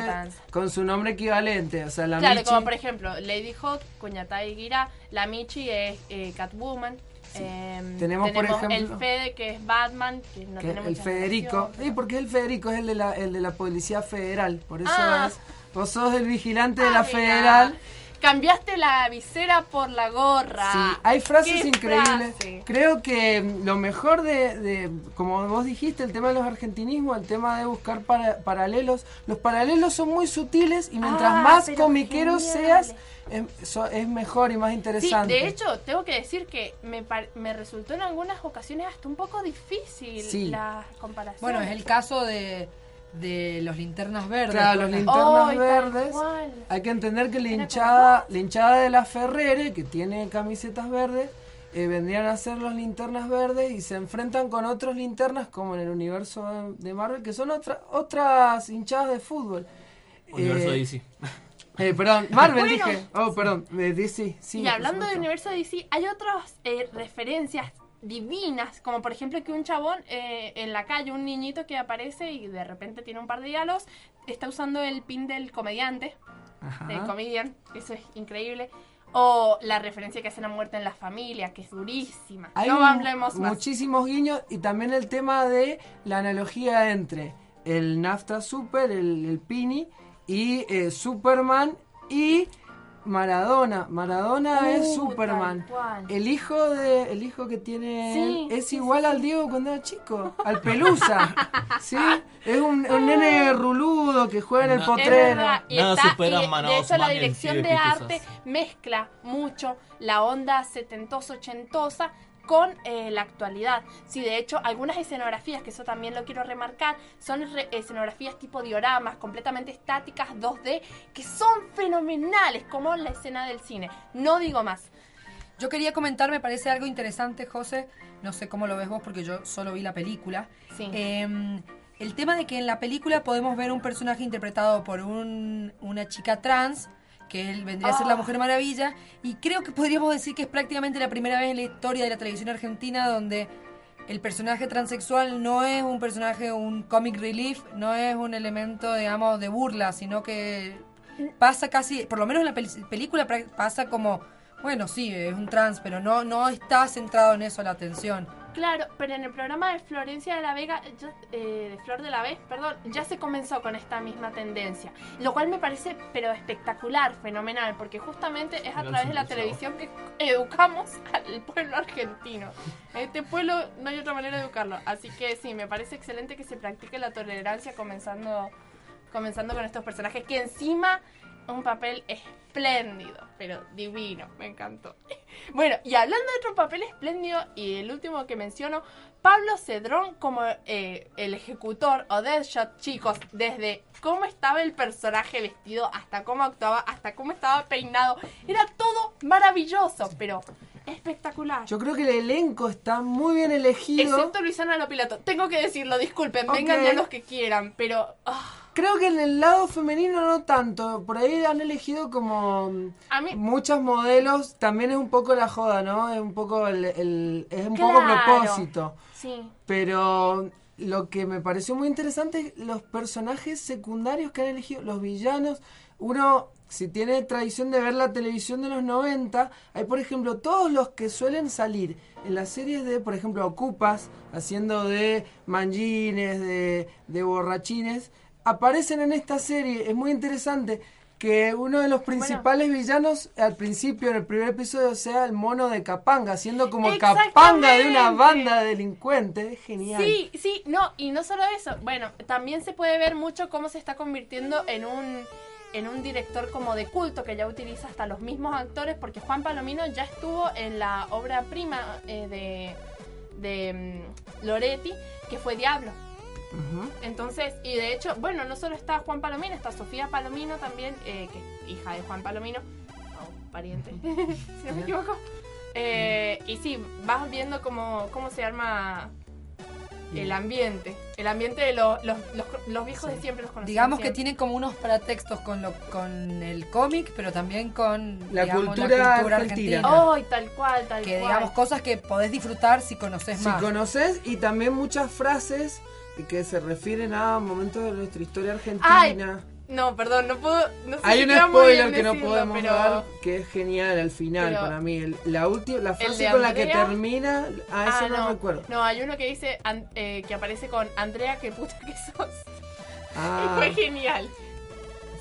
con su nombre equivalente. O sea, la claro, Michi- como por ejemplo, Lady Hawk, Kuñatai Gira, la Michi es eh, Catwoman. em, Tenemos, por el ejemplo- Fede que es Batman, que no que tiene el Federico. relación. Sí, porque el Federico es el de la, el de la Policía Federal. Por eso Ah. es- vos sos el vigilante de Ah, la mira. Federal. Cambiaste la visera por la gorra. Sí, hay frases ¿Qué increíbles. frase? Creo que mm, lo mejor de, de, como vos dijiste, el tema de los argentinismos, el tema de buscar para- paralelos, los paralelos son muy sutiles y mientras Ah, más comiquero genial. seas, es, so- es mejor y más Sí, interesante. de hecho, tengo que decir que me, par- me resultó en algunas ocasiones hasta un poco difícil Sí. la comparación. Bueno, es el caso de, de los linternas verdes. Claro, los linternas verdes. Hay que entender que la hinchada, la hinchada de la Ferrere, que tiene camisetas verdes, eh, vendrían a ser los linternas verdes y se enfrentan con otros linternas como en el universo de Marvel, que son otra- otras hinchadas de fútbol. Universo Eh, de DC. eh, perdón, Marvel Bueno. dije. Oh, perdón, de DC. Sí, y hablando de supuesto. universo de DC, hay otras eh, referencias divinas, como por ejemplo que un chabón eh, en la calle, un niñito que aparece y de repente tiene un par de diálogos, está usando el pin del comediante, Ajá. del comedian, eso es increíble. O la referencia que hacen a muerte en la familia, que es durísima. Hay no hablemos más. muchísimos guiños y también el tema de la analogía entre el Nafta Super, el, el Pini, y eh, Superman y Maradona. Maradona Uh, es Superman. tal cual. El hijo de el hijo que tiene Sí, él es sí, igual sí, al sí. Diego cuando era chico, al Pelusa. ¿Sí? Es un, un nene ruludo que juega en el potrero. verdad, y Nada está- supera y de hecho la dirección de arte mezcla mucho la onda setentosa ochentosa con eh, la actualidad. Sí, de hecho, algunas escenografías, que eso también lo quiero remarcar, son re- escenografías tipo dioramas, completamente estáticas, 2D, que son fenomenales, como la escena del cine. No digo más. Yo quería comentar, me parece algo interesante, José. No sé cómo lo ves vos, porque yo solo vi la película. Sí. Eh, el tema de que en la película podemos ver un personaje interpretado por un- una chica trans, que él vendría a ser la Ah. Mujer Maravilla, y creo que podríamos decir que es prácticamente la primera vez en la historia de la televisión argentina donde el personaje transexual no es un personaje, un comic relief, no es un elemento, digamos, de burla, sino que pasa casi, por lo menos en la pel- película pasa como, bueno, sí, es un trans, pero no, no está centrado en eso la atención. Claro, pero en el programa de Florencia de la Vega, ya- eh, de Flor de la Vega, perdón, ya se comenzó con esta misma tendencia. Lo cual me parece, pero espectacular, fenomenal, porque justamente es a través de la televisión que educamos al pueblo argentino. En este pueblo no hay otra manera de educarlo. Así que sí, me parece excelente que se practique la tolerancia comenzando, comenzando con estos personajes que encima un papel espléndido, pero divino, me encantó. Bueno, y hablando de otro papel espléndido y el último que menciono, Pablo Cedrón como eh, el ejecutor o Deadshot, chicos, desde cómo estaba el personaje vestido hasta cómo actuaba, hasta cómo estaba peinado, era todo maravilloso, pero espectacular. Yo creo que el elenco está muy bien elegido. Excepto Luisana Lopilato. Tengo que decirlo, disculpen, vengan ya los que quieran, pero... ah, Creo que en el lado femenino no tanto. Por ahí han elegido como A mí- muchos modelos. También es un poco la joda, ¿no? Es un poco el, el- es un poco propósito. sí. Pero lo que me pareció muy interesante es los personajes secundarios que han elegido, los villanos. Uno, si tiene tradición de ver la televisión de los 90, hay por ejemplo todos los que suelen salir en las series de, por ejemplo, Ocupas, haciendo de manjines, de, de borrachines, aparecen en esta serie. Es muy interesante que uno de los principales villanos al principio, en el primer episodio, sea el mono de Capanga, siendo como Capanga de una banda de delincuentes. Es genial. Sí, sí, no, y no solo eso. Bueno, también se puede ver mucho cómo se está convirtiendo en un en un director como de culto que ya utiliza hasta los mismos actores porque Juan Palomino ya estuvo en la obra prima eh, de, de mm, Loretti que fue Diablo. Ujú. Entonces, y de hecho, bueno, no solo está Juan Palomino, está Sofía Palomino también, eh, que es hija de Juan Palomino, o pariente, si no me equivoco. Eh, y sí, vas viendo cómo, cómo se arma el ambiente. El ambiente de lo- los, los, los viejos de siempre los. Digamos que tienen como unos pretextos con, lo, con el cómic, pero también con La digamos, cultura cultura argentina. ¡Ay, tal cual, tal que cual! digamos cosas que podés disfrutar si conoces Si más. conoces y también muchas frases que se refieren a momentos de nuestra historia argentina. No, perdón, no puedo. No sé Hay si un spoiler que no decirlo, podemos pero dar que es genial al final Pero- para mí. El- la última, la frase con la que termina, a eso Ah, no, recuerdo. No, hay uno que dice eh, que aparece con Andrea, qué puta que sos. Ah. Y fue genial.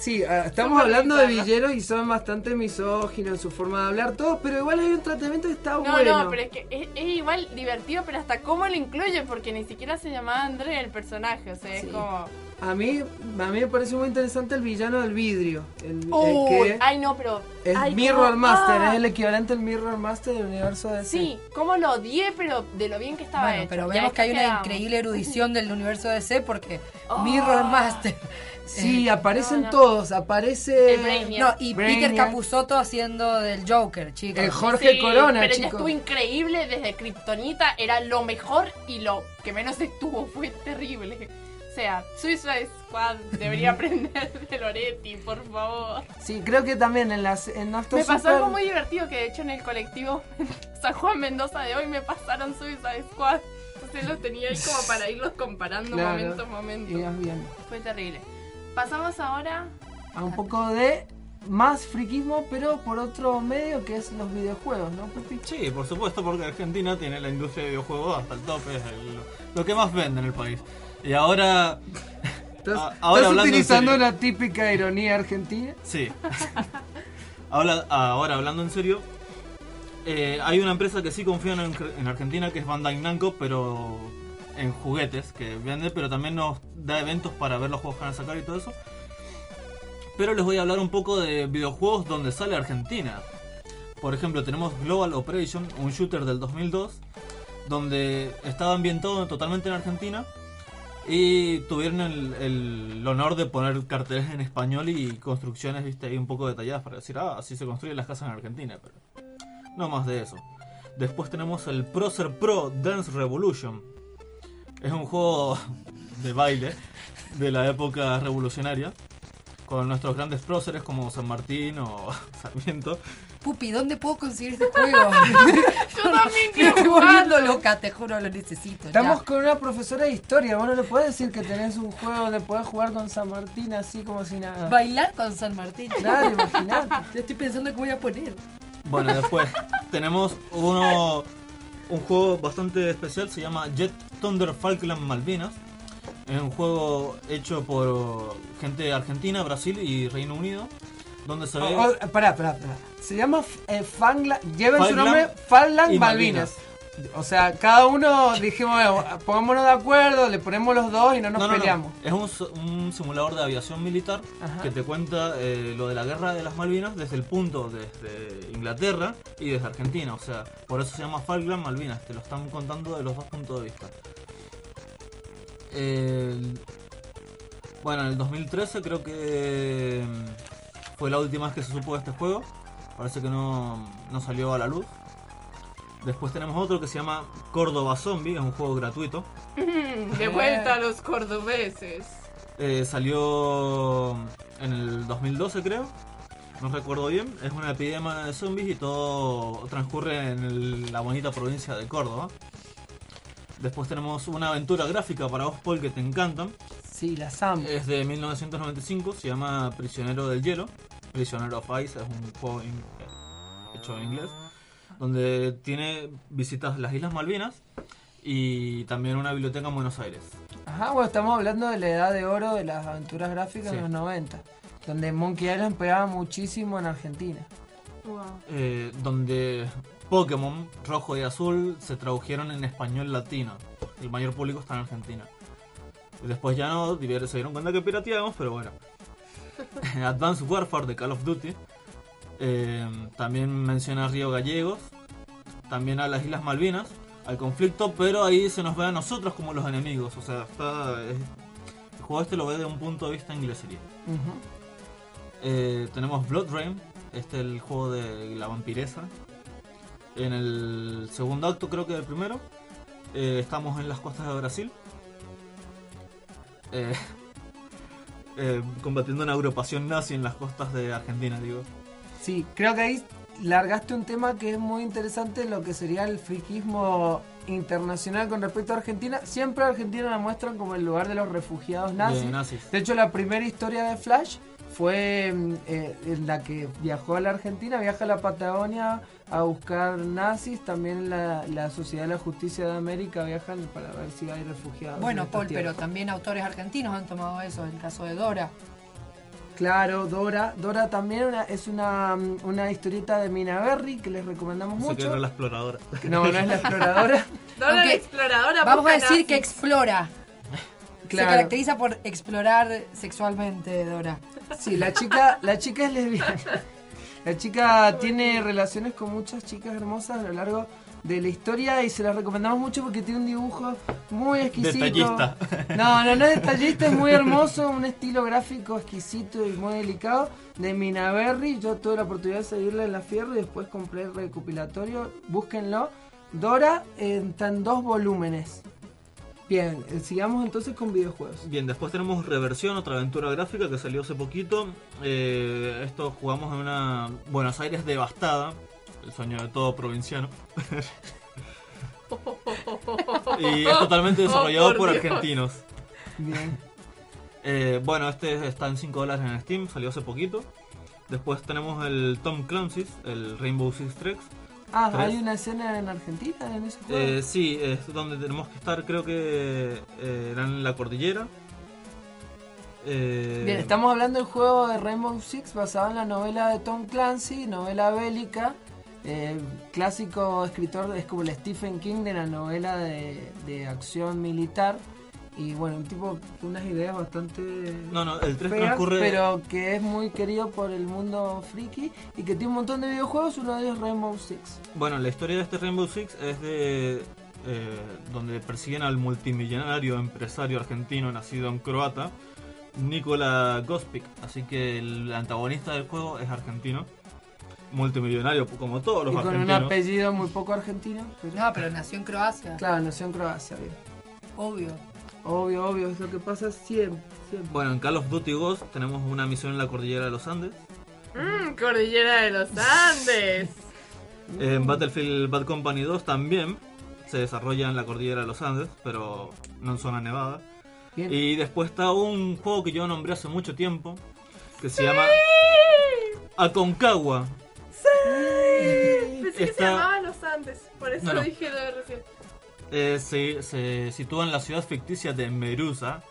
Sí, ah, estamos hablando de villeros y son bastante misóginos en su forma de hablar, todos, pero igual hay un tratamiento que está No, bueno. no, pero es que es, es igual divertido, pero hasta cómo lo incluyen, porque ni siquiera se llamaba Andrea el personaje, o sea, es como... A mí, a mí me parece muy interesante el villano del vidrio. El, el Uy, que ay no, pero... es ay, Mirror Master, ah, es el equivalente al Mirror Master del universo de Sí, cómo lo odié, pero de lo bien que estaba Bueno, hecho. pero vemos que hay una increíble erudición del universo DC porque Oh. Mirror Master. Sí, eh, aparecen no, no. todos, aparece... No, y Peter. Capusotto haciendo del Joker, chicos. El Jorge Sí, Corona, pero ya chicos. estuvo increíble desde Kryptonita, era lo mejor y lo que menos estuvo fue terrible. O sea, Suicide Squad debería aprender de Loretti, por favor. Sí, creo que también en las en After Me pasó Super- algo muy divertido que de hecho en el colectivo San Juan Mendoza de hoy me pasaron Suicide Squad. Entonces los tenía ahí como para irlos comparando Claro, momento a momento. Fue terrible. Pasamos ahora a un poco de más friquismo, pero por otro medio que es los videojuegos, ¿no, Pepi? Sí, por supuesto, porque Argentina tiene la industria de videojuegos hasta el tope, es el- lo que más vende en el país. Y ahora. ¿Estás, a- ahora utilizando una típica ironía argentina? Sí. Ahora, ahora hablando en serio, eh, hay una empresa que sí confía en, en Argentina, que es Bandai Namco, pero en juguetes, que vende, pero también nos da eventos para ver los juegos que van a sacar y todo eso. Pero les voy a hablar un poco de videojuegos donde sale Argentina. Por ejemplo, tenemos Global Operation, un shooter del 2002, donde estaba ambientado totalmente en Argentina. Y tuvieron el, honor de poner carteles en español y construcciones, viste, ahí un poco detalladas para decir, ah, así se construyen las casas en Argentina, pero no más de eso. Después tenemos el Procer Pro Dance Revolution. Es un juego de baile de la época revolucionaria, con nuestros grandes próceres como San Martín o Sarmiento. Pupi, ¿dónde puedo conseguir este juego? Yo también quiero estoy jugarlo. volviendo loca, te juro, lo necesito. Estamos ya. con una profesora de historia. Bueno, le puedes decir que tenés un juego donde podés jugar con San Martín así como si nada. Bailar con San Martín. Claro, imagínate. Ya estoy pensando que voy a poner. Bueno, después tenemos uno, un juego bastante especial, se llama Jet Thunder Falkland Malvinas. Es un juego hecho por gente de Argentina, Brasil y Reino Unido, donde se ve... Oh, oh, pará, pará, pará. Se llama eh, Fangla. Lleva en su nombre Falkland Malvinas. O sea, cada uno dijimos, bueno, pongámonos de acuerdo, le ponemos los dos y no nos No, no, no. peleamos. Es un, un simulador de aviación militar Ajá. que te cuenta eh, lo de la guerra de las Malvinas desde el punto desde Inglaterra y desde Argentina. O sea, por eso se llama Falkland Malvinas. Te lo están contando de los dos puntos de vista. El- bueno, en el 2013 creo que mm, fue la última vez que se supo de este juego. Parece que no, no salió a la luz. Después tenemos otro que se llama Córdoba Zombie, es un juego gratuito. De vuelta a los cordobeses. Eh, salió en el 2012 creo, no recuerdo bien. Es una epidemia de zombies y todo transcurre en el- la bonita provincia de Córdoba. Después tenemos una aventura gráfica para vos, Paul, que te encantan. Sí, la Sam. Es de 1995, se llama Prisionero del Hielo. Prisoner of Ice es un juego in- hecho en inglés. Donde tiene visitas las Islas Malvinas y también una biblioteca en Buenos Aires. Ajá, bueno, estamos hablando de la edad de oro de las aventuras gráficas Sí. de los 90. Donde Monkey Island pegaba muchísimo en Argentina. eh, donde Pokémon rojo y azul se tradujeron en español latino. El mayor público está en Argentina. Después ya no, se dieron cuenta que pirateábamos, pero bueno. Advanced Warfare de Call of Duty. Eh, también menciona Río Gallegos. También a las Islas Malvinas. Al conflicto, pero ahí se nos ve a nosotros como los enemigos. O sea, está, es- el juego este lo ve de un punto de vista inglesería. Eh, tenemos Blood Rain, este es el juego de la vampiresa. En el segundo acto, creo que el primero, eh, estamos en las costas de Brasil. eh, combatiendo una agrupación nazi en las costas de Argentina, digo. Sí, creo que ahí largaste un tema que es muy interesante, lo que sería el friquismo internacional con respecto a Argentina. Siempre a Argentina la muestran como el lugar de los refugiados nazis. De nazis. De hecho, la primera historia de Flash fue mm, eh, en la que viajó a la Argentina, viaja a la Patagonia a buscar nazis. También la, la Sociedad de la Justicia de América viajan para ver si hay refugiados. Bueno, Paul, tierra. pero también autores argentinos han tomado eso, el caso de Dora. Claro, Dora. Dora también una- es una, mm, una historieta de Mina Berry que les recomendamos Sé que mucho. era la exploradora. No, no es la exploradora. Dora la Aunque exploradora. Vamos a decir que explora. Claro. Se caracteriza por explorar sexualmente, Dora. Sí, la chica, la chica es lesbiana. La chica tiene relaciones con muchas chicas hermosas a lo largo de la historia y se las recomendamos mucho porque tiene un dibujo muy exquisito. Detallista. No, no, no es detallista, es muy hermoso, un estilo gráfico exquisito y muy delicado de Mina Berry. Yo tuve la oportunidad de seguirla en la Fierro y después compré el recopilatorio. Búsquenlo. Dora eh, está en dos volúmenes. Bien, eh, sigamos entonces con videojuegos. Bien, después tenemos Reversión, otra aventura gráfica que salió hace poquito. Eh, esto jugamos en una Buenos Aires devastada, el sueño de todo provinciano. y es totalmente desarrollado Oh, por argentinos. Bien. Eh, bueno, este está en 5 dólares en Steam, salió hace poquito. Después tenemos el Tom Clancy's, el Rainbow Six Tracks. Ah. ¿hay una escena en Argentina en ese juego? Eh, sí, es donde tenemos que estar, creo que eh, era en la cordillera. Eh, Bien, estamos hablando del juego de Rainbow Six basado en la novela de Tom Clancy, novela bélica. Eh, clásico escritor, es como el Stephen King de la novela de, de acción militar. Y bueno, un tipo con unas ideas bastante. No, no, el 3 feas, transcurre- Pero que es muy querido por el mundo friki y que tiene un montón de videojuegos. Uno de ellos Rainbow Six. Bueno, la historia de este Rainbow Six es de eh, donde persiguen al multimillonario empresario argentino nacido en Croata, Nikola Gospic. Así que el antagonista del juego es argentino, multimillonario como todos los y con un apellido muy poco argentino. Pero... No, pero nació en Croacia. Claro, nació en Croacia, bien. Obvio. Obvio, obvio, es lo que pasa siempre. siempre. Bueno, en Call of Duty Ghost tenemos una misión en la cordillera de los Andes. Mmm, Cordillera de los Andes. En Battlefield Bad Company 2 también se desarrolla en la cordillera de los Andes, pero no en zona nevada. Bien. Y después está un juego que yo nombré hace mucho tiempo, que se llama Aconcagua. Pensé que se llamaban los Andes. Por eso No, no. dije lo de recién. Eh, se, se sitúa en la ciudad ficticia de Merusa.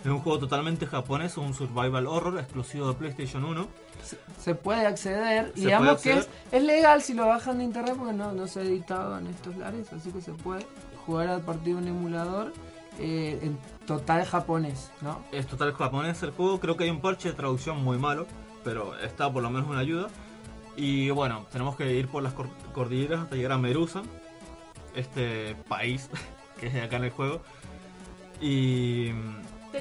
Es un juego totalmente japonés, un survival horror exclusivo de PlayStation 1. se puede acceder y Se digamos puede que es, es legal si lo bajan de internet porque no, no se ha editado en estos lares, así que se puede jugar a partir de un emulador eh, en total japonés, ¿no? Es total japonés el juego, creo que hay un parche de traducción muy malo, pero está por lo menos una ayuda. Y bueno, tenemos que ir por las cor- cordilleras hasta llegar a Merusa, este país que es de acá en el juego. Y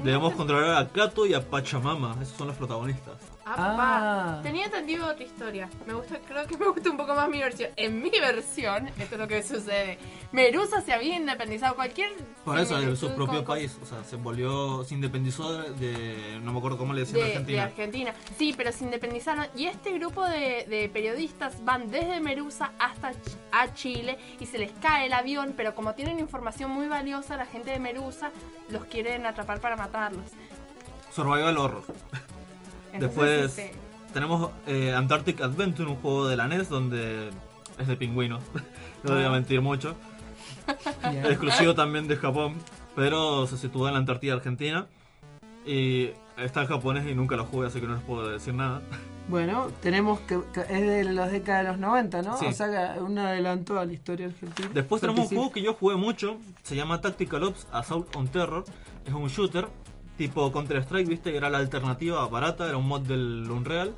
debemos controlar a Kato y a Pachamama, esos son los protagonistas. Ah, Ah. Tenía entendido otra historia. Me gusta, creo que me gusta un poco más mi versión. En mi versión, esto es lo que sucede. Merusa se había independizado. Cualquier. Por eso, de su propio con- país, o sea, se volvió, se independizó de, no me acuerdo cómo le decían de, Argentina. de Argentina. Sí, pero se independizaron. Y este grupo de, de periodistas van desde Merusa hasta a Chile y se les cae el avión, pero como tienen información muy valiosa, la gente de Merusa los quieren atrapar para matarlos. Survival Horror. Después este, tenemos eh, Antarctic Adventure, un juego de la NES donde es de pingüinos. no voy a Ah. mentir mucho. Bien. Exclusivo también de Japón, pero se sitúa en la Antártida Argentina. Y está en japonés y nunca lo jugué, así que no les puedo decir nada. Bueno, tenemos que, que es de las décadas de los 90, ¿no? Sí. O sea, que un adelanto a la historia argentina. Después tenemos un juego que yo jugué mucho, se llama Tactical Ops Assault on Terror. Es un shooter tipo Counter-Strike, ¿viste? Era la alternativa barata, era un mod del Unreal.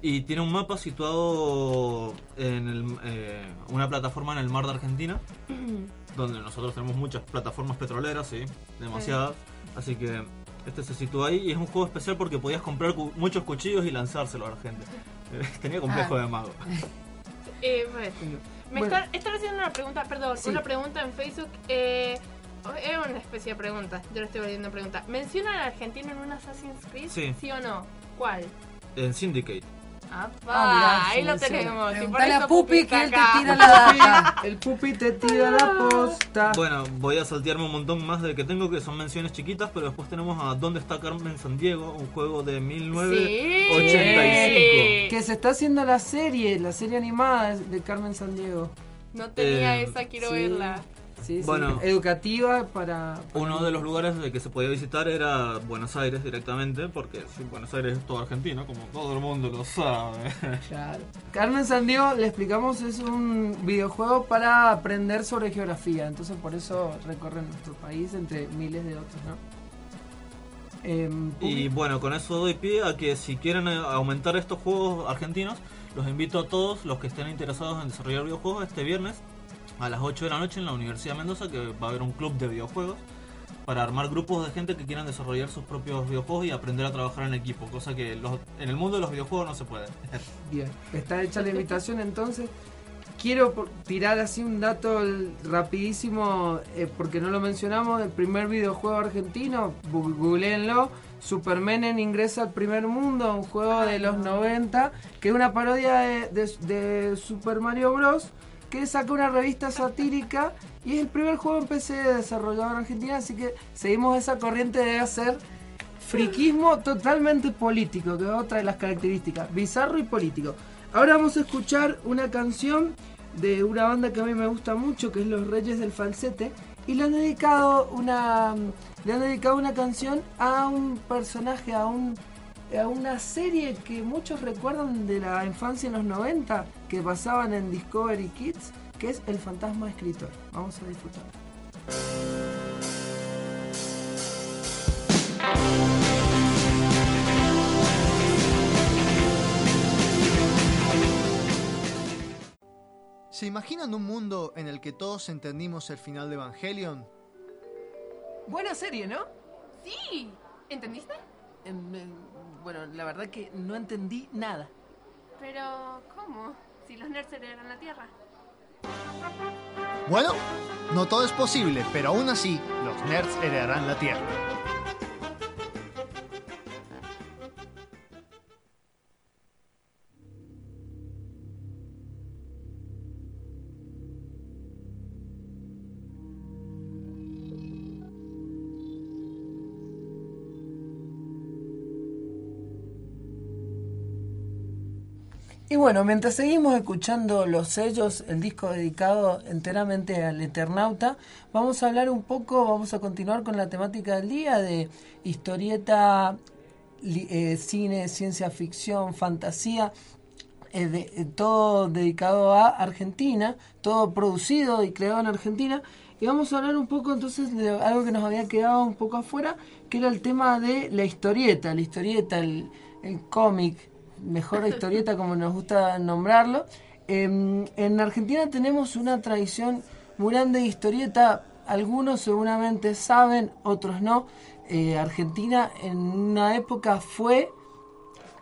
Y tiene un mapa situado en el, eh, una plataforma en el mar de Argentina, donde nosotros tenemos muchas plataformas petroleras, sí, demasiadas. Así que este se sitúa ahí y es un juego especial porque podías comprar cu- muchos cuchillos y lanzárselo a la gente. Tenía complejo Ah. de mago. Eh, bueno. Me Bueno. están, están haciendo una pregunta, perdón, Sí. una pregunta en Facebook. Eh, es una especie de pregunta. Yo lo estoy volviendo pregunta. ¿Menciona al argentino en un Assassin's Creed? Sí. o no? ¿Cuál? En Syndicate. Ah, Ah, ahí mirá, lo sí, sí. tenemos. Por Preguntale a Pupi que él te tira la data. El pupi te tira la posta. Bueno, voy a saltearme un montón más de que tengo, que son menciones chiquitas, pero después tenemos a ¿Dónde está Carmen Sandiego? Un juego de 1985. Que se está haciendo la serie, la serie animada de Carmen Sandiego. No tenía Eh, esa, quiero sí. verla. Sí, sí. Bueno. Educativa para. para- Uno de los lugares que se podía visitar era Buenos Aires directamente, porque sí, Buenos Aires es todo argentino, como todo el mundo lo sabe. Claro. Carmen Sandiego, le explicamos, es un videojuego para aprender sobre geografía. Entonces, por eso recorre nuestro país entre miles de otros, ¿no? Em, Y bueno, con eso doy pie a que si quieren eh, aumentar estos juegos argentinos, los invito a todos los que estén interesados en desarrollar videojuegos este viernes a las 8 de la noche en la Universidad de Mendoza, que va a haber un club de videojuegos para armar grupos de gente que quieran desarrollar sus propios videojuegos y aprender a trabajar en equipo, cosa que los- en el mundo de los videojuegos no se puede. Bien, está hecha la invitación entonces. Quiero tirar así un dato rapidísimo, eh, porque no lo mencionamos, el primer videojuego argentino, googleenlo, Superman ingresa al primer mundo, un juego de los 90, que es una parodia de, de- de Super Mario Bros. Que saca una revista satírica y es el primer juego en PC desarrollado en Argentina, así que seguimos esa corriente de hacer friquismo totalmente político, que es otra de las características, bizarro y político. Ahora vamos a escuchar una canción de una banda que a mí me gusta mucho, que es Los Reyes del Falsete, y le han dedicado una le han dedicado una canción a un personaje, a un a una serie que muchos recuerdan de la infancia en los 90 que pasaban en Discovery Kids, que es El fantasma escritor. Vamos a disfrutar. ¿Se imaginan un mundo en el que todos entendimos el final de Evangelion? Buena serie, ¿no? Sí. ¿Entendiste? Em, em, bueno, la verdad que no entendí nada. Pero, ¿cómo? Si los nerds heredaron la Tierra. Bueno, no todo es posible, pero aún así, los nerds heredarán la Tierra. Bueno, mientras seguimos escuchando los sellos, el disco dedicado enteramente al Eternauta, vamos a hablar un poco, vamos a continuar con la temática del día de historieta, eh, cine, ciencia ficción, fantasía, eh, eh, todo dedicado a Argentina, todo producido y creado en Argentina. Y vamos a hablar un poco entonces de algo que nos había quedado un poco afuera, que era el tema de la historieta, la historieta, el cómic, mejor historieta como nos gusta nombrarlo. Em, en Argentina tenemos una tradición muy grande de historieta, algunos seguramente saben, otros no. Eh, Argentina en una época fue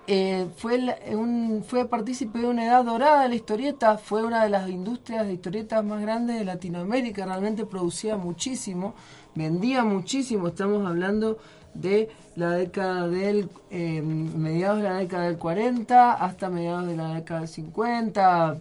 eh, fue, un, fue partícipe de una edad dorada de la historieta, fue una de las industrias de historietas más grandes de Latinoamérica, realmente producía muchísimo, vendía muchísimo, estamos hablando de la década del, eh, mediados de la década del 40 hasta mediados de la década del 50,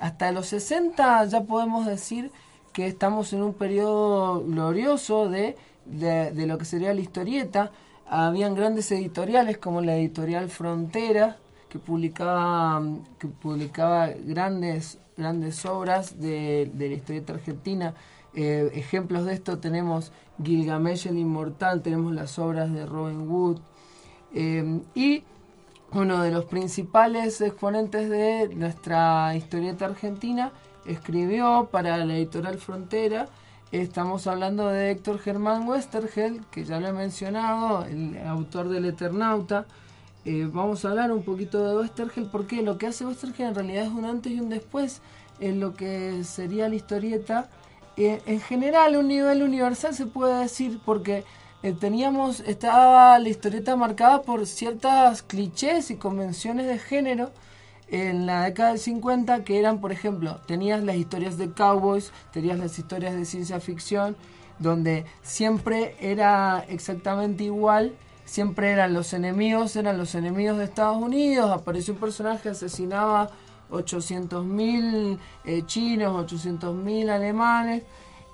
hasta los 60 ya podemos decir que estamos en un periodo glorioso de, de, de lo que sería la historieta. Habían grandes editoriales como la editorial Frontera, que publicaba, que publicaba grandes, grandes obras de, de la historieta argentina. Eh, ejemplos de esto tenemos Gilgamesh el Inmortal, tenemos las obras de Robin Wood. Eh, y uno de los principales exponentes de nuestra historieta argentina escribió para la editorial Frontera. Estamos hablando de Héctor Germán Westergel, que ya lo he mencionado, el autor del Eternauta. Eh, vamos a hablar un poquito de Westergel porque lo que hace Westergel en realidad es un antes y un después en lo que sería la historieta. En general, un nivel universal se puede decir porque eh, teníamos, estaba la historieta marcada por ciertas clichés y convenciones de género en la década del 50 que eran, por ejemplo, tenías las historias de cowboys, tenías las historias de ciencia ficción, donde siempre era exactamente igual, siempre eran los enemigos, eran los enemigos de Estados Unidos, apareció un personaje, asesinaba 800.000 eh, chinos, 800.000 alemanes,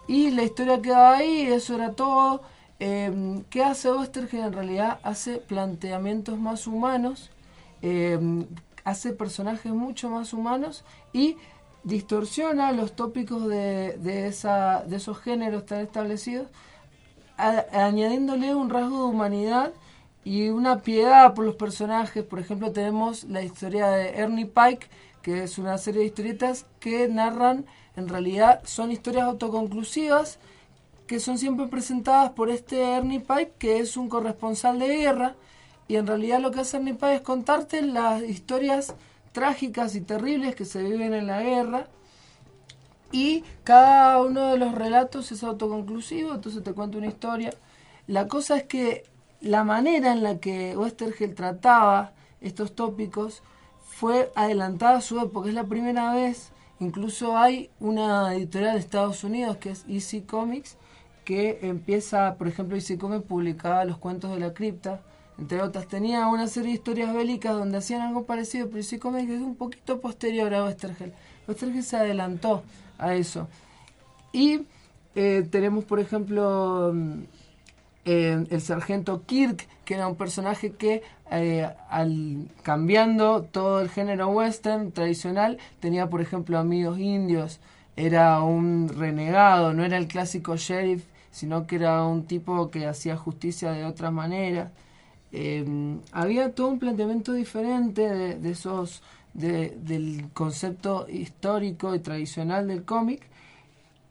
y la historia quedaba ahí, eso era todo. Eh, ¿Qué hace Ostergen? En realidad hace planteamientos más humanos, eh, hace personajes mucho más humanos y distorsiona los tópicos de, de, esa, de esos géneros tan establecidos, añadiéndole un rasgo de humanidad y una piedad por los personajes. Por ejemplo, tenemos la historia de Ernie Pike, que es una serie de historietas que narran, en realidad son historias autoconclusivas, que son siempre presentadas por este Ernie Pike, que es un corresponsal de guerra, y en realidad lo que hace Ernie Pike es contarte las historias trágicas y terribles que se viven en la guerra, y cada uno de los relatos es autoconclusivo, entonces te cuenta una historia. La cosa es que la manera en la que Westergel trataba estos tópicos fue adelantada a su época, es la primera vez, incluso hay una editorial de Estados Unidos que es Easy Comics, que empieza, por ejemplo, Easy Comics publicaba los cuentos de la cripta, entre otras, tenía una serie de historias bélicas donde hacían algo parecido, pero Easy Comics es un poquito posterior a Westergel. Westergel se adelantó a eso. Y eh, tenemos, por ejemplo, mm, eh, el sargento Kirk, que era un personaje que, eh, al cambiando todo el género western tradicional, tenía, por ejemplo, amigos indios, era un renegado, no era el clásico sheriff, sino que era un tipo que hacía justicia de otra manera. Eh, había todo un planteamiento diferente de, de esos de- del concepto histórico y tradicional del cómic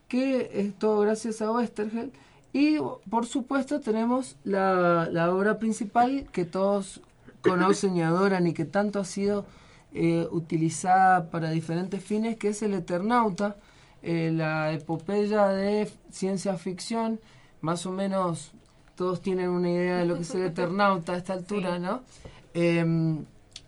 que es todo gracias a Westergel y por supuesto tenemos la, la obra principal que todos conocen y adoran y que tanto ha sido eh, utilizada para diferentes fines que es el Eternauta eh, la epopeya de ciencia ficción más o menos todos tienen una idea de lo que es el Eternauta a esta altura, ¿no? Em,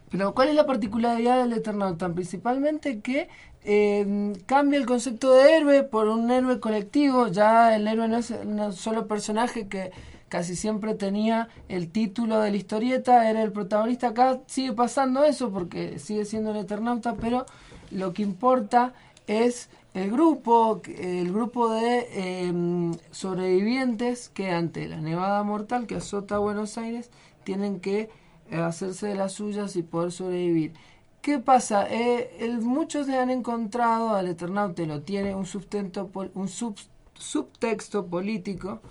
pero ¿cuál es la particularidad del Eternauta? Principalmente que eh, cambia el concepto de héroe por un héroe colectivo. Ya el héroe no es un solo personaje que casi siempre tenía el título de la historieta, era el protagonista. Acá sigue pasando eso porque sigue siendo el Eternauta, pero lo que importa es el grupo, el grupo de eh, sobrevivientes que ante la nevada mortal que azota Buenos Aires tienen que eh, hacerse de las suyas y poder sobrevivir. ¿Qué pasa? Eh, el- muchos le han encontrado al Eternauta, lo tiene un, sustento, un sub- subtexto político,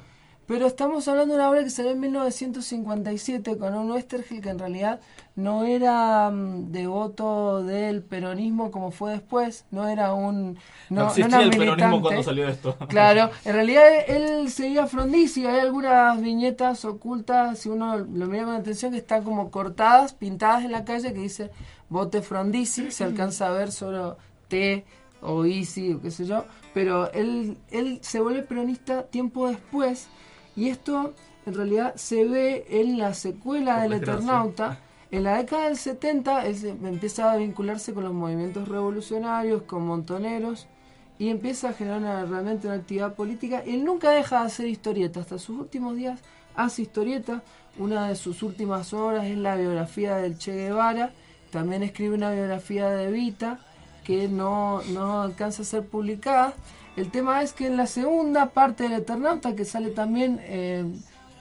pero estamos hablando de una obra que salió en 1957 con un Westergel que en realidad no era mm, devoto del peronismo como fue después, no era un... No, No, existía era el peronismo cuando salió esto. Claro, en realidad él seguía Frondizi, hay algunas viñetas ocultas, si uno lo mira con atención, que están como cortadas, pintadas en la calle, que dice vote Frondizi, se alcanza a ver solo T o Easy o qué sé yo, pero él, él se vuelve peronista tiempo después y esto en realidad se ve en la secuela del. Eternauta. En la década del 70 él se- empieza a vincularse con los movimientos revolucionarios, con montoneros, y empieza a generar una- realmente una actividad política. Él nunca deja de hacer historieta, hasta sus últimos días hace historieta. Una de sus últimas obras es la biografía del Che Guevara. También escribe una biografía de Evita que no, no alcanza a ser publicada. El tema es que en la segunda parte del Eternauta, que sale también eh,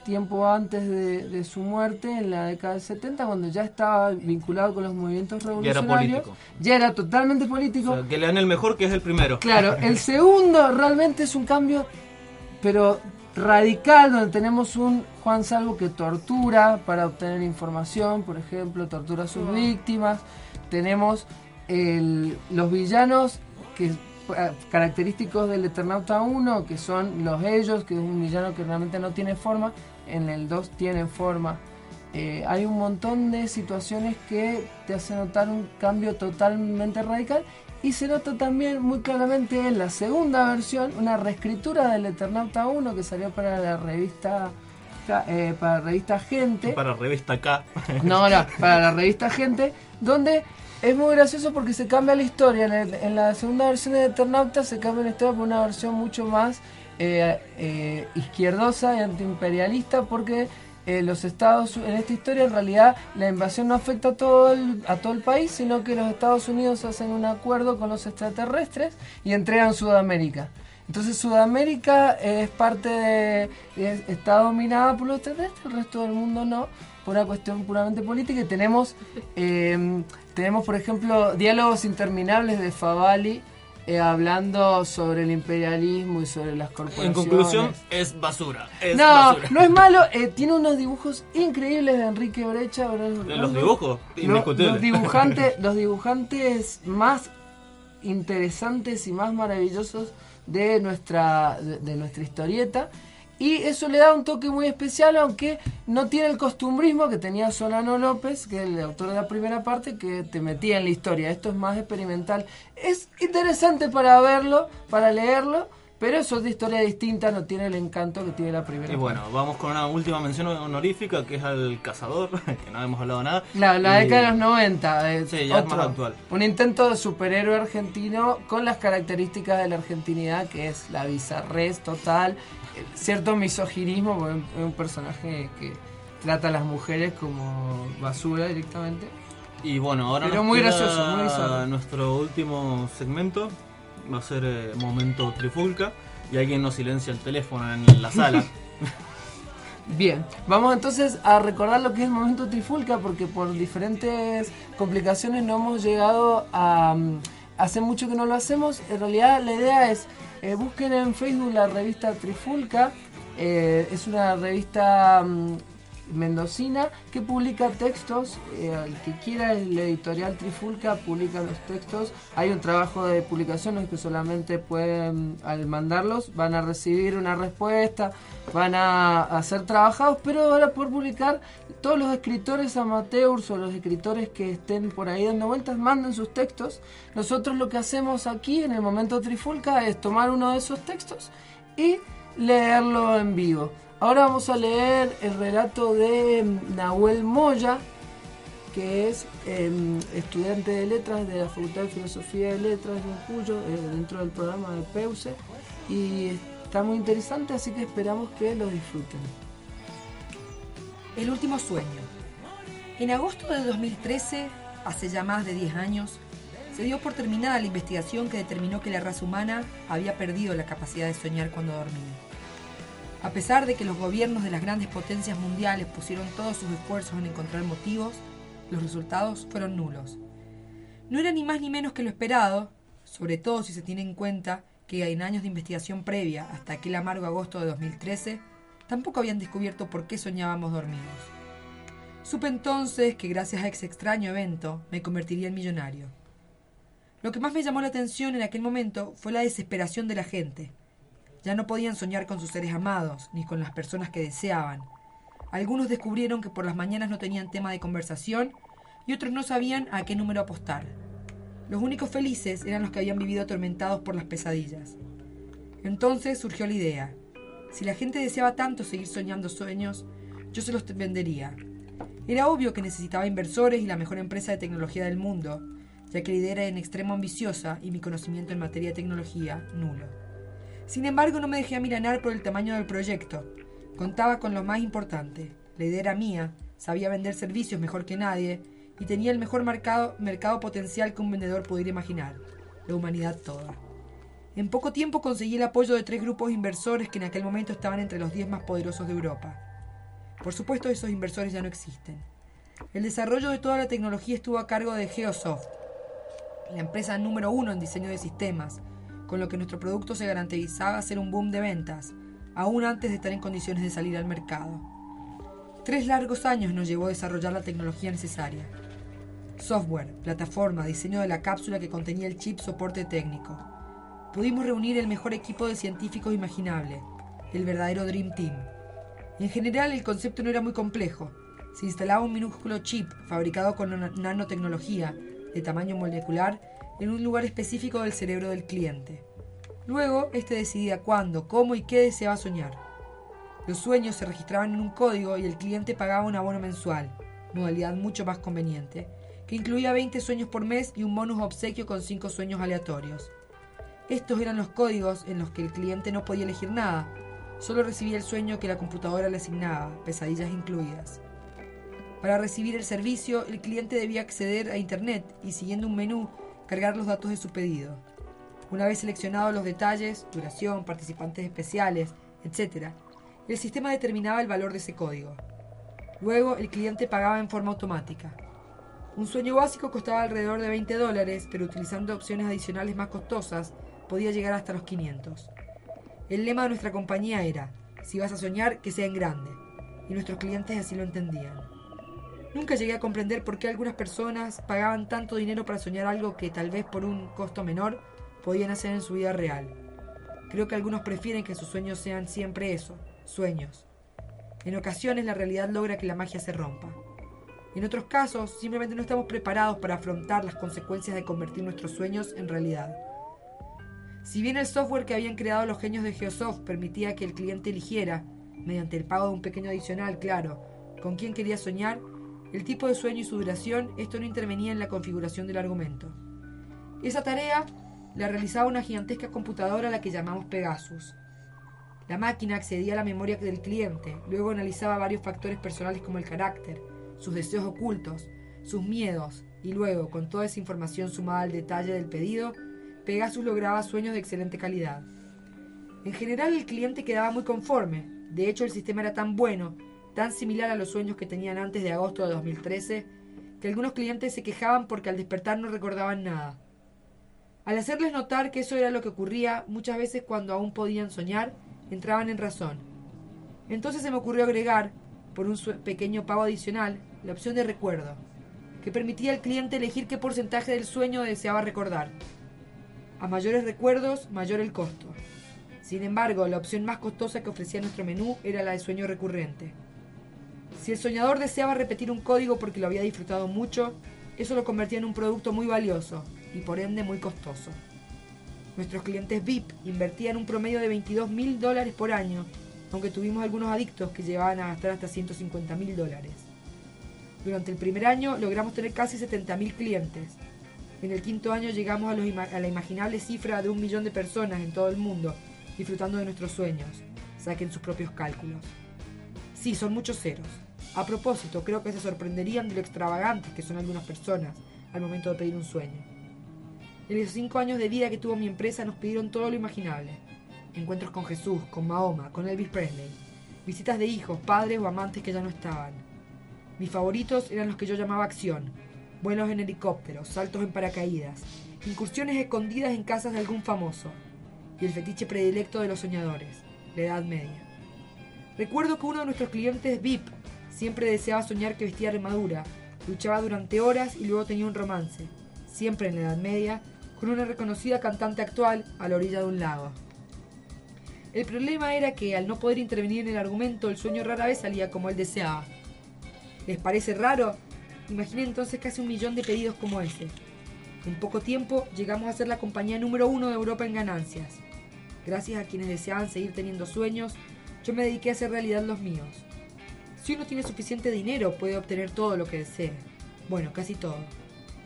tiempo antes de, de su muerte, en la década del 70, cuando ya estaba vinculado con los movimientos Ya era revolucionarios, político. ya era totalmente político. O sea, que le dan el mejor, que es el primero. Claro, el segundo realmente es un cambio, pero radical, donde tenemos un Juan Salvo que tortura para obtener información, por ejemplo, tortura a sus víctimas. Tenemos el- los villanos que característicos del Eternauta 1, que son los ellos, que es un villano que realmente no tiene forma, en el 2 tienen forma. Eh, hay un montón de situaciones que te hacen notar un cambio totalmente radical y se nota también muy claramente en la segunda versión una reescritura del Eternauta 1 que salió para la revista eh, para la revista Gente Para revista K. no, no, para la revista Gente, donde es muy gracioso porque se cambia la historia. En, el- en la segunda versión de Eternauta se cambia la historia por una versión mucho más eh, eh, izquierdosa y antiimperialista porque eh, los Estados en esta historia en realidad la invasión no afecta a todo el, a todo el país, sino que los Estados Unidos hacen un acuerdo con los extraterrestres y entregan Sudamérica. Entonces Sudamérica es parte de, es- está dominada por los extraterrestres, el resto del mundo no, por una cuestión puramente política y tenemos eh, tenemos por ejemplo diálogos interminables de Favali eh, hablando sobre el imperialismo y sobre las corporaciones. En conclusión, es basura. Es no, basura. no es malo, eh, tiene unos dibujos increíbles de Enrique Brecha. Los dibujos, los dibujantes, los dibujantes más interesantes y más maravillosos de nuestra, de, de nuestra historieta. Y eso le da un toque muy especial, aunque no tiene el costumbrismo que tenía Solano López, que es el autor de la primera parte, que te metía en la historia. Esto es más experimental. Es interesante para verlo, para leerlo, pero eso es de historia distinta, no tiene el encanto que tiene la primera Y bueno, vamos con una última mención honorífica que es al cazador, que no hemos hablado nada. La, la Y- década de los 90. eh, Sí, ya es otro. más actual. Un intento de superhéroe argentino con las características de la argentinidad, que es la bizarrez total, cierto misoginismo, porque es un personaje que trata a las mujeres como basura directamente. Y bueno, ahora Pero nos muy gracioso, muy nuestro último segmento. Va a ser eh, momento trifulca. Y alguien nos silencia el teléfono en la sala. Bien, vamos entonces a recordar lo que es el momento trifulca porque por diferentes complicaciones no hemos llegado a... mm, Hace mucho que no lo hacemos. En realidad la idea es, eh, busquen en Facebook la revista Trifulca. eh, es una revista mm, mendocina que publica textos. eh, el que quiera el editorial Trifulca publica los textos. Hay un trabajo de publicación los que solamente pueden, al mandarlos, van a recibir una respuesta, van a, a ser trabajados, pero van a publicar todos los escritores amateurs o los escritores que estén por ahí dando vueltas, manden sus textos. Nosotros lo que hacemos aquí en el momento Trifulca es tomar uno de esos textos y leerlo en vivo. Ahora vamos a leer el relato de mm, Nahuel Moya, que es em, estudiante de letras de la Facultad de Filosofía y Letras de Cuyo, eh, dentro del programa de PEUSE, y está muy interesante, así que esperamos que lo disfruten. El último sueño. En agosto de 2013, hace ya más de 10 años, se dio por terminada la investigación que determinó que la raza humana había perdido la capacidad de soñar cuando dormía. A pesar de que los gobiernos de las grandes potencias mundiales pusieron todos sus esfuerzos en encontrar motivos, los resultados fueron nulos. No era ni más ni menos que lo esperado, sobre todo si se tiene en cuenta que en años de investigación previa hasta aquel amargo agosto de 2013, tampoco habían descubierto por qué soñábamos dormidos. Supe entonces que gracias a ese extraño evento me convertiría en millonario. Lo que más me llamó la atención en aquel momento fue la desesperación de la gente. Ya no podían soñar con sus seres amados, ni con las personas que deseaban. Algunos descubrieron que por las mañanas no tenían tema de conversación y otros no sabían a qué número apostar. Los únicos felices eran los que habían vivido atormentados por las pesadillas. Entonces surgió la idea. Si la gente deseaba tanto seguir soñando sueños, yo se los vendería. Era obvio que necesitaba inversores y la mejor empresa de tecnología del mundo, ya que la idea era en extremo ambiciosa y mi conocimiento en materia de tecnología nulo. Sin embargo, no me dejé amilanar por el tamaño del proyecto. Contaba con lo más importante. La idea era mía, sabía vender servicios mejor que nadie y tenía el mejor mercado, potencial que un vendedor pudiera imaginar, la humanidad toda. En poco tiempo conseguí el apoyo de tres grupos inversores que en aquel momento estaban entre los diez más poderosos de Europa. Por supuesto, esos inversores ya no existen. El desarrollo de toda la tecnología estuvo a cargo de Geosoft, la empresa número uno en diseño de sistemas, con lo que nuestro producto se garantizaba ser un boom de ventas, aún antes de estar en condiciones de salir al mercado. Tres largos años nos llevó a desarrollar la tecnología necesaria. Software, plataforma, diseño de la cápsula que contenía el chip soporte técnico. Pudimos reunir el mejor equipo de científicos imaginable, el verdadero Dream Team. En general el concepto no era muy complejo. Se instalaba un minúsculo chip fabricado con nanotecnología de tamaño molecular en un lugar específico del cerebro del cliente. Luego, éste decidía cuándo, cómo y qué deseaba soñar. Los sueños se registraban en un código y el cliente pagaba un abono mensual, modalidad mucho más conveniente, que incluía 20 sueños por mes y un bonus obsequio con 5 sueños aleatorios. Estos eran los códigos en los que el cliente no podía elegir nada, solo recibía el sueño que la computadora le asignaba, pesadillas incluidas. Para recibir el servicio, el cliente debía acceder a Internet y siguiendo un menú, cargar los datos de su pedido. Una vez seleccionados los detalles, duración, participantes especiales, etc., el sistema determinaba el valor de ese código. Luego, el cliente pagaba en forma automática. Un sueño básico costaba alrededor de 20 dólares, pero utilizando opciones adicionales más costosas, podía llegar hasta los 500. El lema de nuestra compañía era, si vas a soñar, que sea en grande, y nuestros clientes así lo entendían. Nunca llegué a comprender por qué algunas personas pagaban tanto dinero para soñar algo que tal vez por un costo menor podían hacer en su vida real. Creo que algunos prefieren que sus sueños sean siempre eso, sueños. En ocasiones la realidad logra que la magia se rompa. En otros casos, simplemente no estamos preparados para afrontar las consecuencias de convertir nuestros sueños en realidad. Si bien el software que habían creado los genios de Geosoft permitía que el cliente eligiera, mediante el pago de un pequeño adicional, claro, con quién quería soñar, el tipo de sueño y su duración, esto no intervenía en la configuración del argumento. Esa tarea la realizaba una gigantesca computadora a la que llamamos Pegasus. La máquina accedía a la memoria del cliente, luego analizaba varios factores personales como el carácter, sus deseos ocultos, sus miedos, y luego, con toda esa información sumada al detalle del pedido, Pegasus lograba sueños de excelente calidad. En general el cliente quedaba muy conforme, de hecho el sistema era tan bueno, tan similar a los sueños que tenían antes de agosto de 2013, que algunos clientes se quejaban porque al despertar no recordaban nada. Al hacerles notar que eso era lo que ocurría, muchas veces cuando aún podían soñar, entraban en razón. Entonces se me ocurrió agregar, por un pequeño pago adicional, la opción de recuerdo, que permitía al cliente elegir qué porcentaje del sueño deseaba recordar. A mayores recuerdos, mayor el costo. Sin embargo, la opción más costosa que ofrecía nuestro menú era la de sueño recurrente. Si el soñador deseaba repetir un código porque lo había disfrutado mucho, eso lo convertía en un producto muy valioso y por ende muy costoso. Nuestros clientes VIP invertían un promedio de 22 mil dólares por año, aunque tuvimos algunos adictos que llevaban a gastar hasta 150 mil dólares. Durante el primer año logramos tener casi 70 mil clientes. En el quinto año llegamos a, a la imaginable cifra de un millón de personas en todo el mundo disfrutando de nuestros sueños. Saquen sus propios cálculos. Sí, son muchos ceros. A propósito, creo que se sorprenderían de lo extravagantes que son algunas personas al momento de pedir un sueño. En esos cinco años de vida que tuvo mi empresa nos pidieron todo lo imaginable. Encuentros con Jesús, con Mahoma, con Elvis Presley. Visitas de hijos, padres o amantes que ya no estaban. Mis favoritos eran los que yo llamaba acción. Vuelos en helicópteros, saltos en paracaídas, incursiones escondidas en casas de algún famoso. Y el fetiche predilecto de los soñadores, la Edad Media. Recuerdo que uno de nuestros clientes VIP Siempre deseaba soñar que vestía armadura, luchaba durante horas y luego tenía un romance, siempre en la Edad Media, con una reconocida cantante actual a la orilla de un lago. El problema era que al no poder intervenir en el argumento, el sueño rara vez salía como él deseaba. ¿Les parece raro? Imaginen entonces casi un millón de pedidos como ese. En poco tiempo llegamos a ser la compañía número uno de Europa en ganancias. Gracias a quienes deseaban seguir teniendo sueños, yo me dediqué a hacer realidad los míos. Si uno tiene suficiente dinero, puede obtener todo lo que desee. Bueno, casi todo.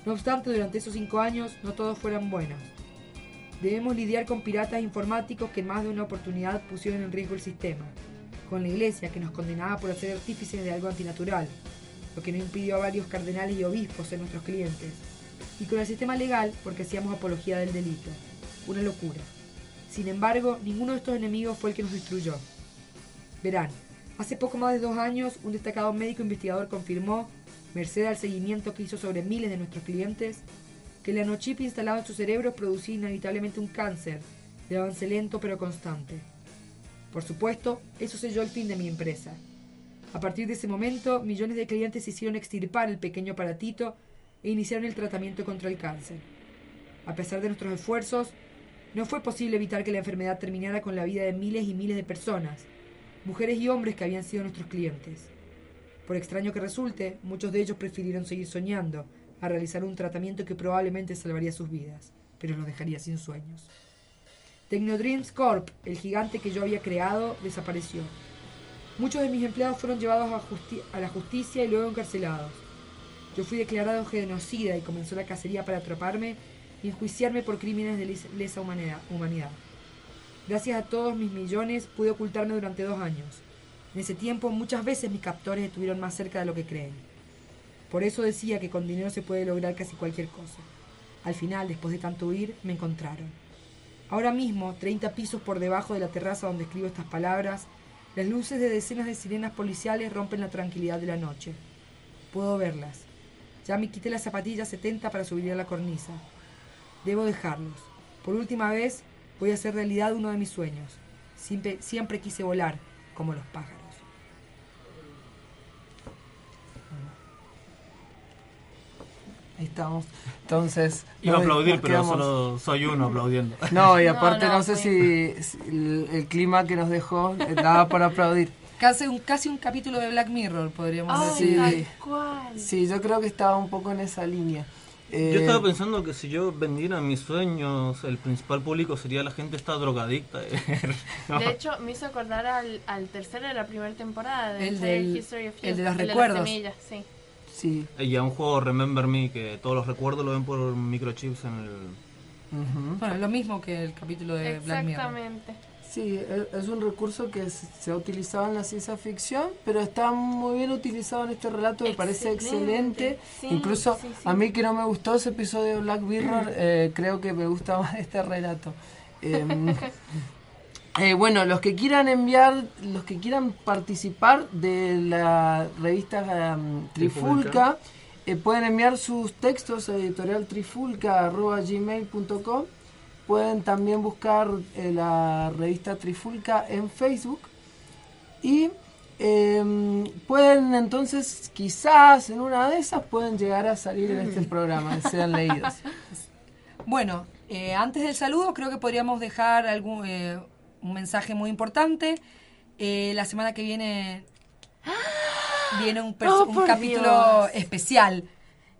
No obstante, durante esos cinco años, no todos fueron buenos. Debemos lidiar con piratas informáticos que en más de una oportunidad pusieron en riesgo el sistema. Con la iglesia, que nos condenaba por hacer artífices de algo antinatural, lo que no impidió a varios cardenales y obispos ser nuestros clientes. Y con el sistema legal, porque hacíamos apología del delito. Una locura. Sin embargo, ninguno de estos enemigos fue el que nos destruyó. Verán, Hace poco más de dos años, un destacado médico investigador confirmó, merced al seguimiento que hizo sobre miles de nuestros clientes, que el nanochip instalado en su cerebro producía inevitablemente un cáncer, de avance lento pero constante. Por supuesto, eso selló el fin de mi empresa. A partir de ese momento, millones de clientes hicieron extirpar el pequeño aparatito e iniciaron el tratamiento contra el cáncer. A pesar de nuestros esfuerzos, no fue posible evitar que la enfermedad terminara con la vida de miles y miles de personas, mujeres y hombres que habían sido nuestros clientes. Por extraño que resulte, muchos de ellos prefirieron seguir soñando a realizar un tratamiento que probablemente salvaría sus vidas, pero los dejaría sin sueños. Technodreams Corp, el gigante que yo había creado, desapareció. Muchos de mis empleados fueron llevados a, la justicia y luego encarcelados. Yo fui declarado genocida y comenzó la cacería para atraparme y enjuiciarme por crímenes de lesa humanidad. Gracias a todos mis millones pude ocultarme durante dos años. En ese tiempo muchas veces mis captores estuvieron más cerca de lo que creen. Por eso decía que con dinero se puede lograr casi cualquier cosa. Al final, después de tanto huir, me encontraron. Ahora mismo, 30 pisos por debajo de la terraza donde escribo estas palabras, las luces de decenas de sirenas policiales rompen la tranquilidad de la noche. Puedo verlas. Ya me quité las zapatillas 70 para subir a la cornisa. Debo dejarlos. Por última vez, voy a hacer realidad uno de mis sueños. Siempre, siempre quise volar, como los pájaros. Ahí estamos. Entonces. Iba a aplaudir, pero solo soy uno aplaudiendo. No, y aparte no, no, sé si, si el, el clima que nos dejó eh, daba para aplaudir. Casi un, casi un capítulo de Black Mirror, podríamos Ay, decir. cual. Sí, yo creo que estaba un poco en esa línea. Eh, Yo estaba pensando que si yo vendiera mis sueños, el principal público sería la gente está drogadicta. No. De hecho, me hizo acordar al, al tercero de la primera temporada de El del- History of el de los las recuerdos. semillas, sí. Sí. Y a un juego Remember Me, que todos los recuerdos lo ven por microchips en el... Bueno, lo mismo que el capítulo de Black Mirror. Exactamente. Sí, e- es un recurso que se ha utilizado en la ciencia ficción, pero está muy bien utilizado en este relato, me parece Excelente. Sí, Incluso sí, sí. a mí que no me gustó ese episodio de Black Mirror, eh, creo que me gusta más este relato. Em, eh, bueno, los que quieran enviar, los que quieran participar de la revista em, Trifulca, eh, pueden enviar sus textos a editorialtrifulca.gmail.com Pueden también buscar eh, la revista Trifulca en Facebook. Y em, pueden entonces, quizás en una de esas, pueden llegar a salir en este programa, que sean leídos. Bueno, eh, antes del saludo creo que podríamos dejar algún, eh, un mensaje muy importante. Eh, la semana que viene viene un, Oh, un capítulo Dios. especial.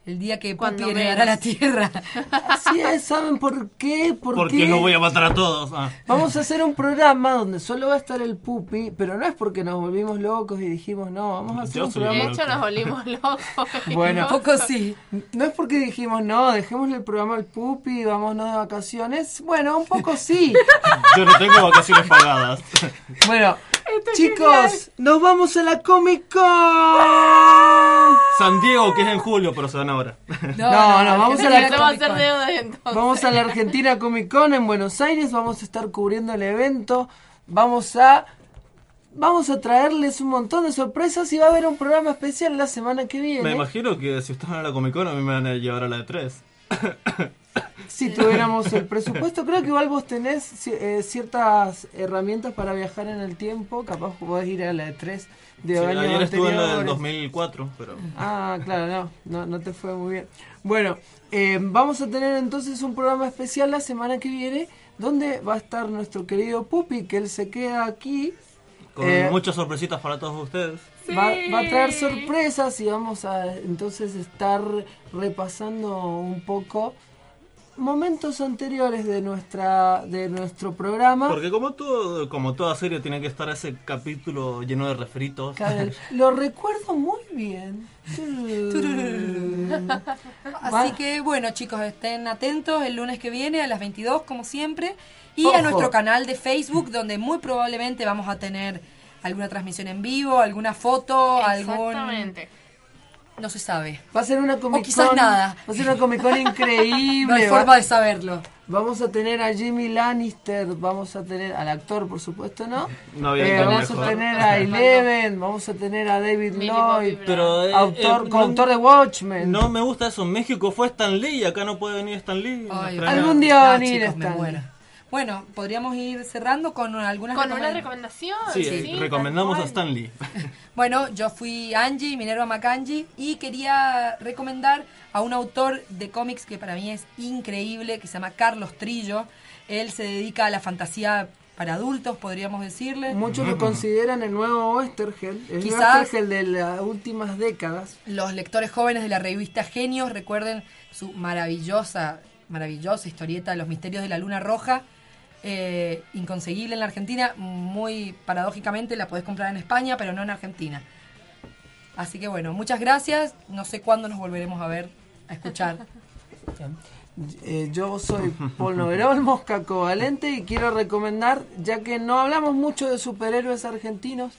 El día que Cuando Pupi heredará la tierra. Así es, ¿saben por qué? Porque Porque no voy a matar a todos. Ah. Vamos a hacer un programa donde solo va a estar el pupi, pero no es porque nos volvimos locos y dijimos, no, vamos a hacer Yo un soy De programa... hecho, nos volvimos locos. Bueno. Un poco sí. No es porque dijimos, no, dejémosle el programa al pupi, vámonos de vacaciones. Bueno, un poco sí. Yo no tengo vacaciones pagadas. Bueno, chicos, nos vamos a la Comic Con. San Diego, que es en julio, pero se dan ahora. No, no, vamos a la- a deudas entonces. Vamos a la Argentina Comic Con en Buenos Aires, vamos a estar cubriendo el evento, vamos a vamos a traerles un montón de sorpresas y va a haber un programa especial la semana que viene. Me imagino que si están en la Comic Con a mí me van a llevar a la de 3. Si tuviéramos el presupuesto, creo que igual vos tenés eh, ciertas herramientas para viajar en el tiempo, capaz podés ir a la de 3 de años ayer estuve en la del anteriores. 2004, pero... Ah, claro, no, no, no te fue muy bien. Bueno, eh, vamos a tener entonces un programa especial la semana que viene, donde va a estar nuestro querido Pupi, que él se queda aquí. Con Eh, muchas sorpresitas para todos ustedes. Va, va a traer sorpresas y vamos a entonces estar repasando un poco momentos anteriores de nuestra de nuestro programa. Porque como todo, como toda serie tiene que estar ese capítulo lleno de refritos. Claro, lo recuerdo muy bien. Así que bueno, chicos, estén atentos el lunes que viene a las 22, como siempre. Y a nuestro canal de Facebook, donde muy probablemente vamos a tener alguna transmisión en vivo, alguna foto, algún... No se sabe. Va a ser una Comic O quizás Con- nada. Va a ser una Comic Con increíble. No hay va- forma de saberlo. Vamos a tener a Jimmy Lannister, vamos a tener al actor, por supuesto, ¿no? No había Eh, nada vamos mejor. a tener a Eleven, vamos a tener a David Lloyd. Pero, eh, autor, eh, coautor no- de Watchmen. No me gusta eso. En México fue Stan Lee y acá no puede venir Stan Lee. Ay. Algún día va a No, venir muero. Bueno, podríamos ir cerrando con algunas Con una recomendación. Sí, sí, recomendamos a cual. Stan Lee. Bueno, yo fui Angie, Minerva Macangi, y quería recomendar a un autor de cómics que para mí es increíble, que se llama Carlos Trillo. Él se dedica a la fantasía para adultos, podríamos decirle. Muchos lo consideran el nuevo Westergel, el Quizás- Westergel de las últimas décadas. Los lectores jóvenes de la revista Genios recuerden su maravillosa, maravillosa historieta Los misterios de la luna roja, eh, inconseguible en la Argentina, muy paradójicamente la podés comprar en España, pero no en Argentina. Así que bueno, muchas gracias. No sé cuándo nos volveremos a ver, a escuchar. Eh, yo soy Paul Noverol, Mosca Covalente, y quiero recomendar, ya que no hablamos mucho de superhéroes argentinos,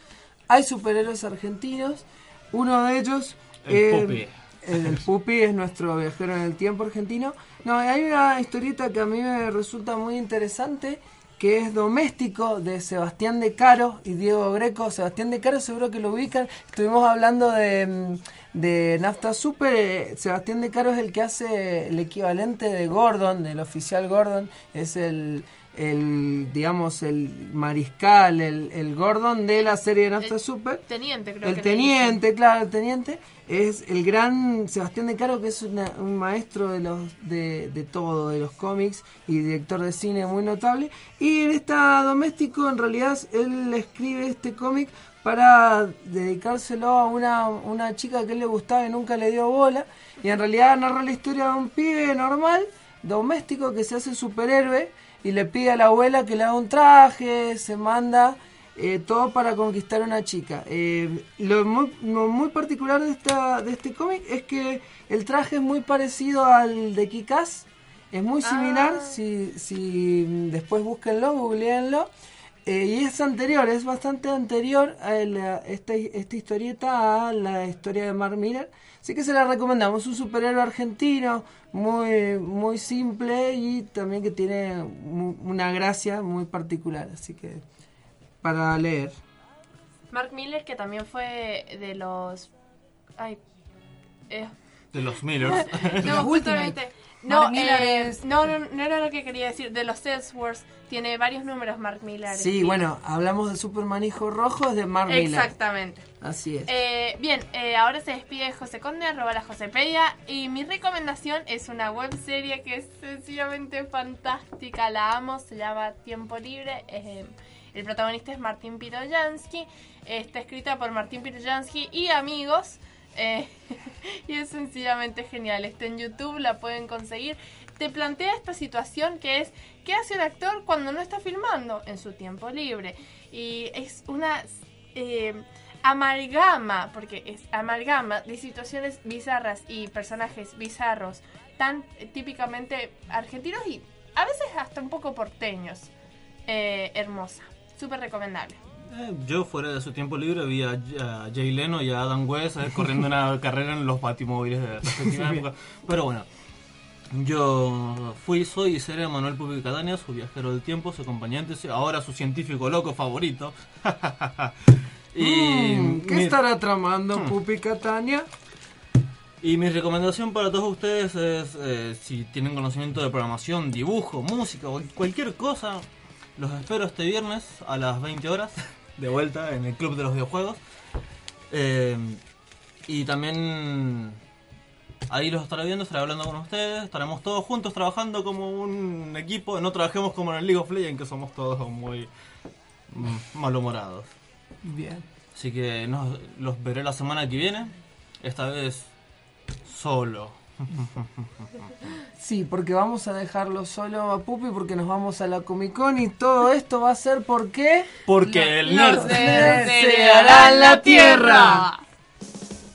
hay superhéroes argentinos, uno de ellos... El eh, Pupi. el, el Pupi es nuestro viajero en el tiempo argentino. No, hay una historieta que a mí me resulta muy interesante, que es Doméstico, de Sebastián de Caro y Diego Greco. Sebastián de Caro seguro que lo ubican. Estuvimos hablando de, mm, de Nafta Super. Sebastián de Caro es el que hace el equivalente de Gordon, del oficial Gordon. Es el, el digamos, el mariscal, el, el Gordon de la serie de Nafta Super. Teniente, creo El que teniente, claro, el teniente es el gran Sebastián de Caro, que es una- un maestro de los de, de todo, de los cómics y director de cine muy notable. Y en esta doméstico, en realidad, él escribe este cómic para dedicárselo a una, una chica que él le gustaba y nunca le dio bola. Y en realidad narra la historia de un pibe normal, doméstico, que se hace superhéroe y le pide a la abuela que le haga un traje, se manda eh, todo para conquistar a una chica. Eh, lo, muy, lo muy particular de, esta, de este cómic es que el traje es muy parecido al de Kikaz, es muy similar, si, si después búsquenlo, googleenlo. Eh, y es anterior, es bastante anterior a la- esta, esta historieta a la historia de Mark Miller. Así que se la recomendamos. Un superhéroe argentino muy, muy simple y también que tiene una gracia muy particular. Así que para leer. Mark Miller, que también fue de los. Ay. eh, De los Millers. no, justamente. No, eh, es- no, no, no era lo que quería decir. De los Salesforce. Tiene varios números Mark Miller. Sí, bueno, hablamos de Superman Hijo Rojo, es de Mark Miller. Exactamente. Así es. Eh, bien, eh, ahora se despide José Conde, arroba la Josepedia. Y mi recomendación es una web serie que es sencillamente fantástica. La amo, se llama Tiempo Libre. eh, el protagonista es Martín Piroyansky. está escrita por Martín Piroyansky y amigos. Eh, y es sencillamente genial. Está en YouTube, la pueden conseguir. Te plantea esta situación que es ¿qué hace un actor cuando no está filmando en su tiempo libre? Y es una eh, amalgama, porque es amalgama de situaciones bizarras y personajes bizarros tan típicamente argentinos y a veces hasta un poco porteños. Eh, hermosa, súper recomendable. Eh, Yo fuera de su tiempo libre vi a, a Jay Leno y a Adam West eh, corriendo una carrera en los batimóviles de la respectiva época. Pero bueno, yo fui, soy y seré Manuel Pupi Catania, su viajero del tiempo, su acompañante, ahora su científico loco favorito. y Mm, ¿Qué mi- estará tramando Hmm. Pupi Catania? Y mi recomendación para todos ustedes es, eh, si tienen conocimiento de programación, dibujo, música o cualquier cosa, los espero este viernes a las 20 horas, de vuelta en el Club de los Videojuegos. Eh, y también ahí los estaré viendo, estaré hablando con ustedes, estaremos todos juntos trabajando como un equipo, no trabajemos como en el League of Legends, que somos todos muy malhumorados. Bien. Así que nos, los veré la semana que viene. Esta vez solo. Sí, porque vamos a dejarlo solo a Pupi porque nos vamos a la Comic Con y todo esto va a ser porque... Porque el Los nerd nerds heredarán la tierra.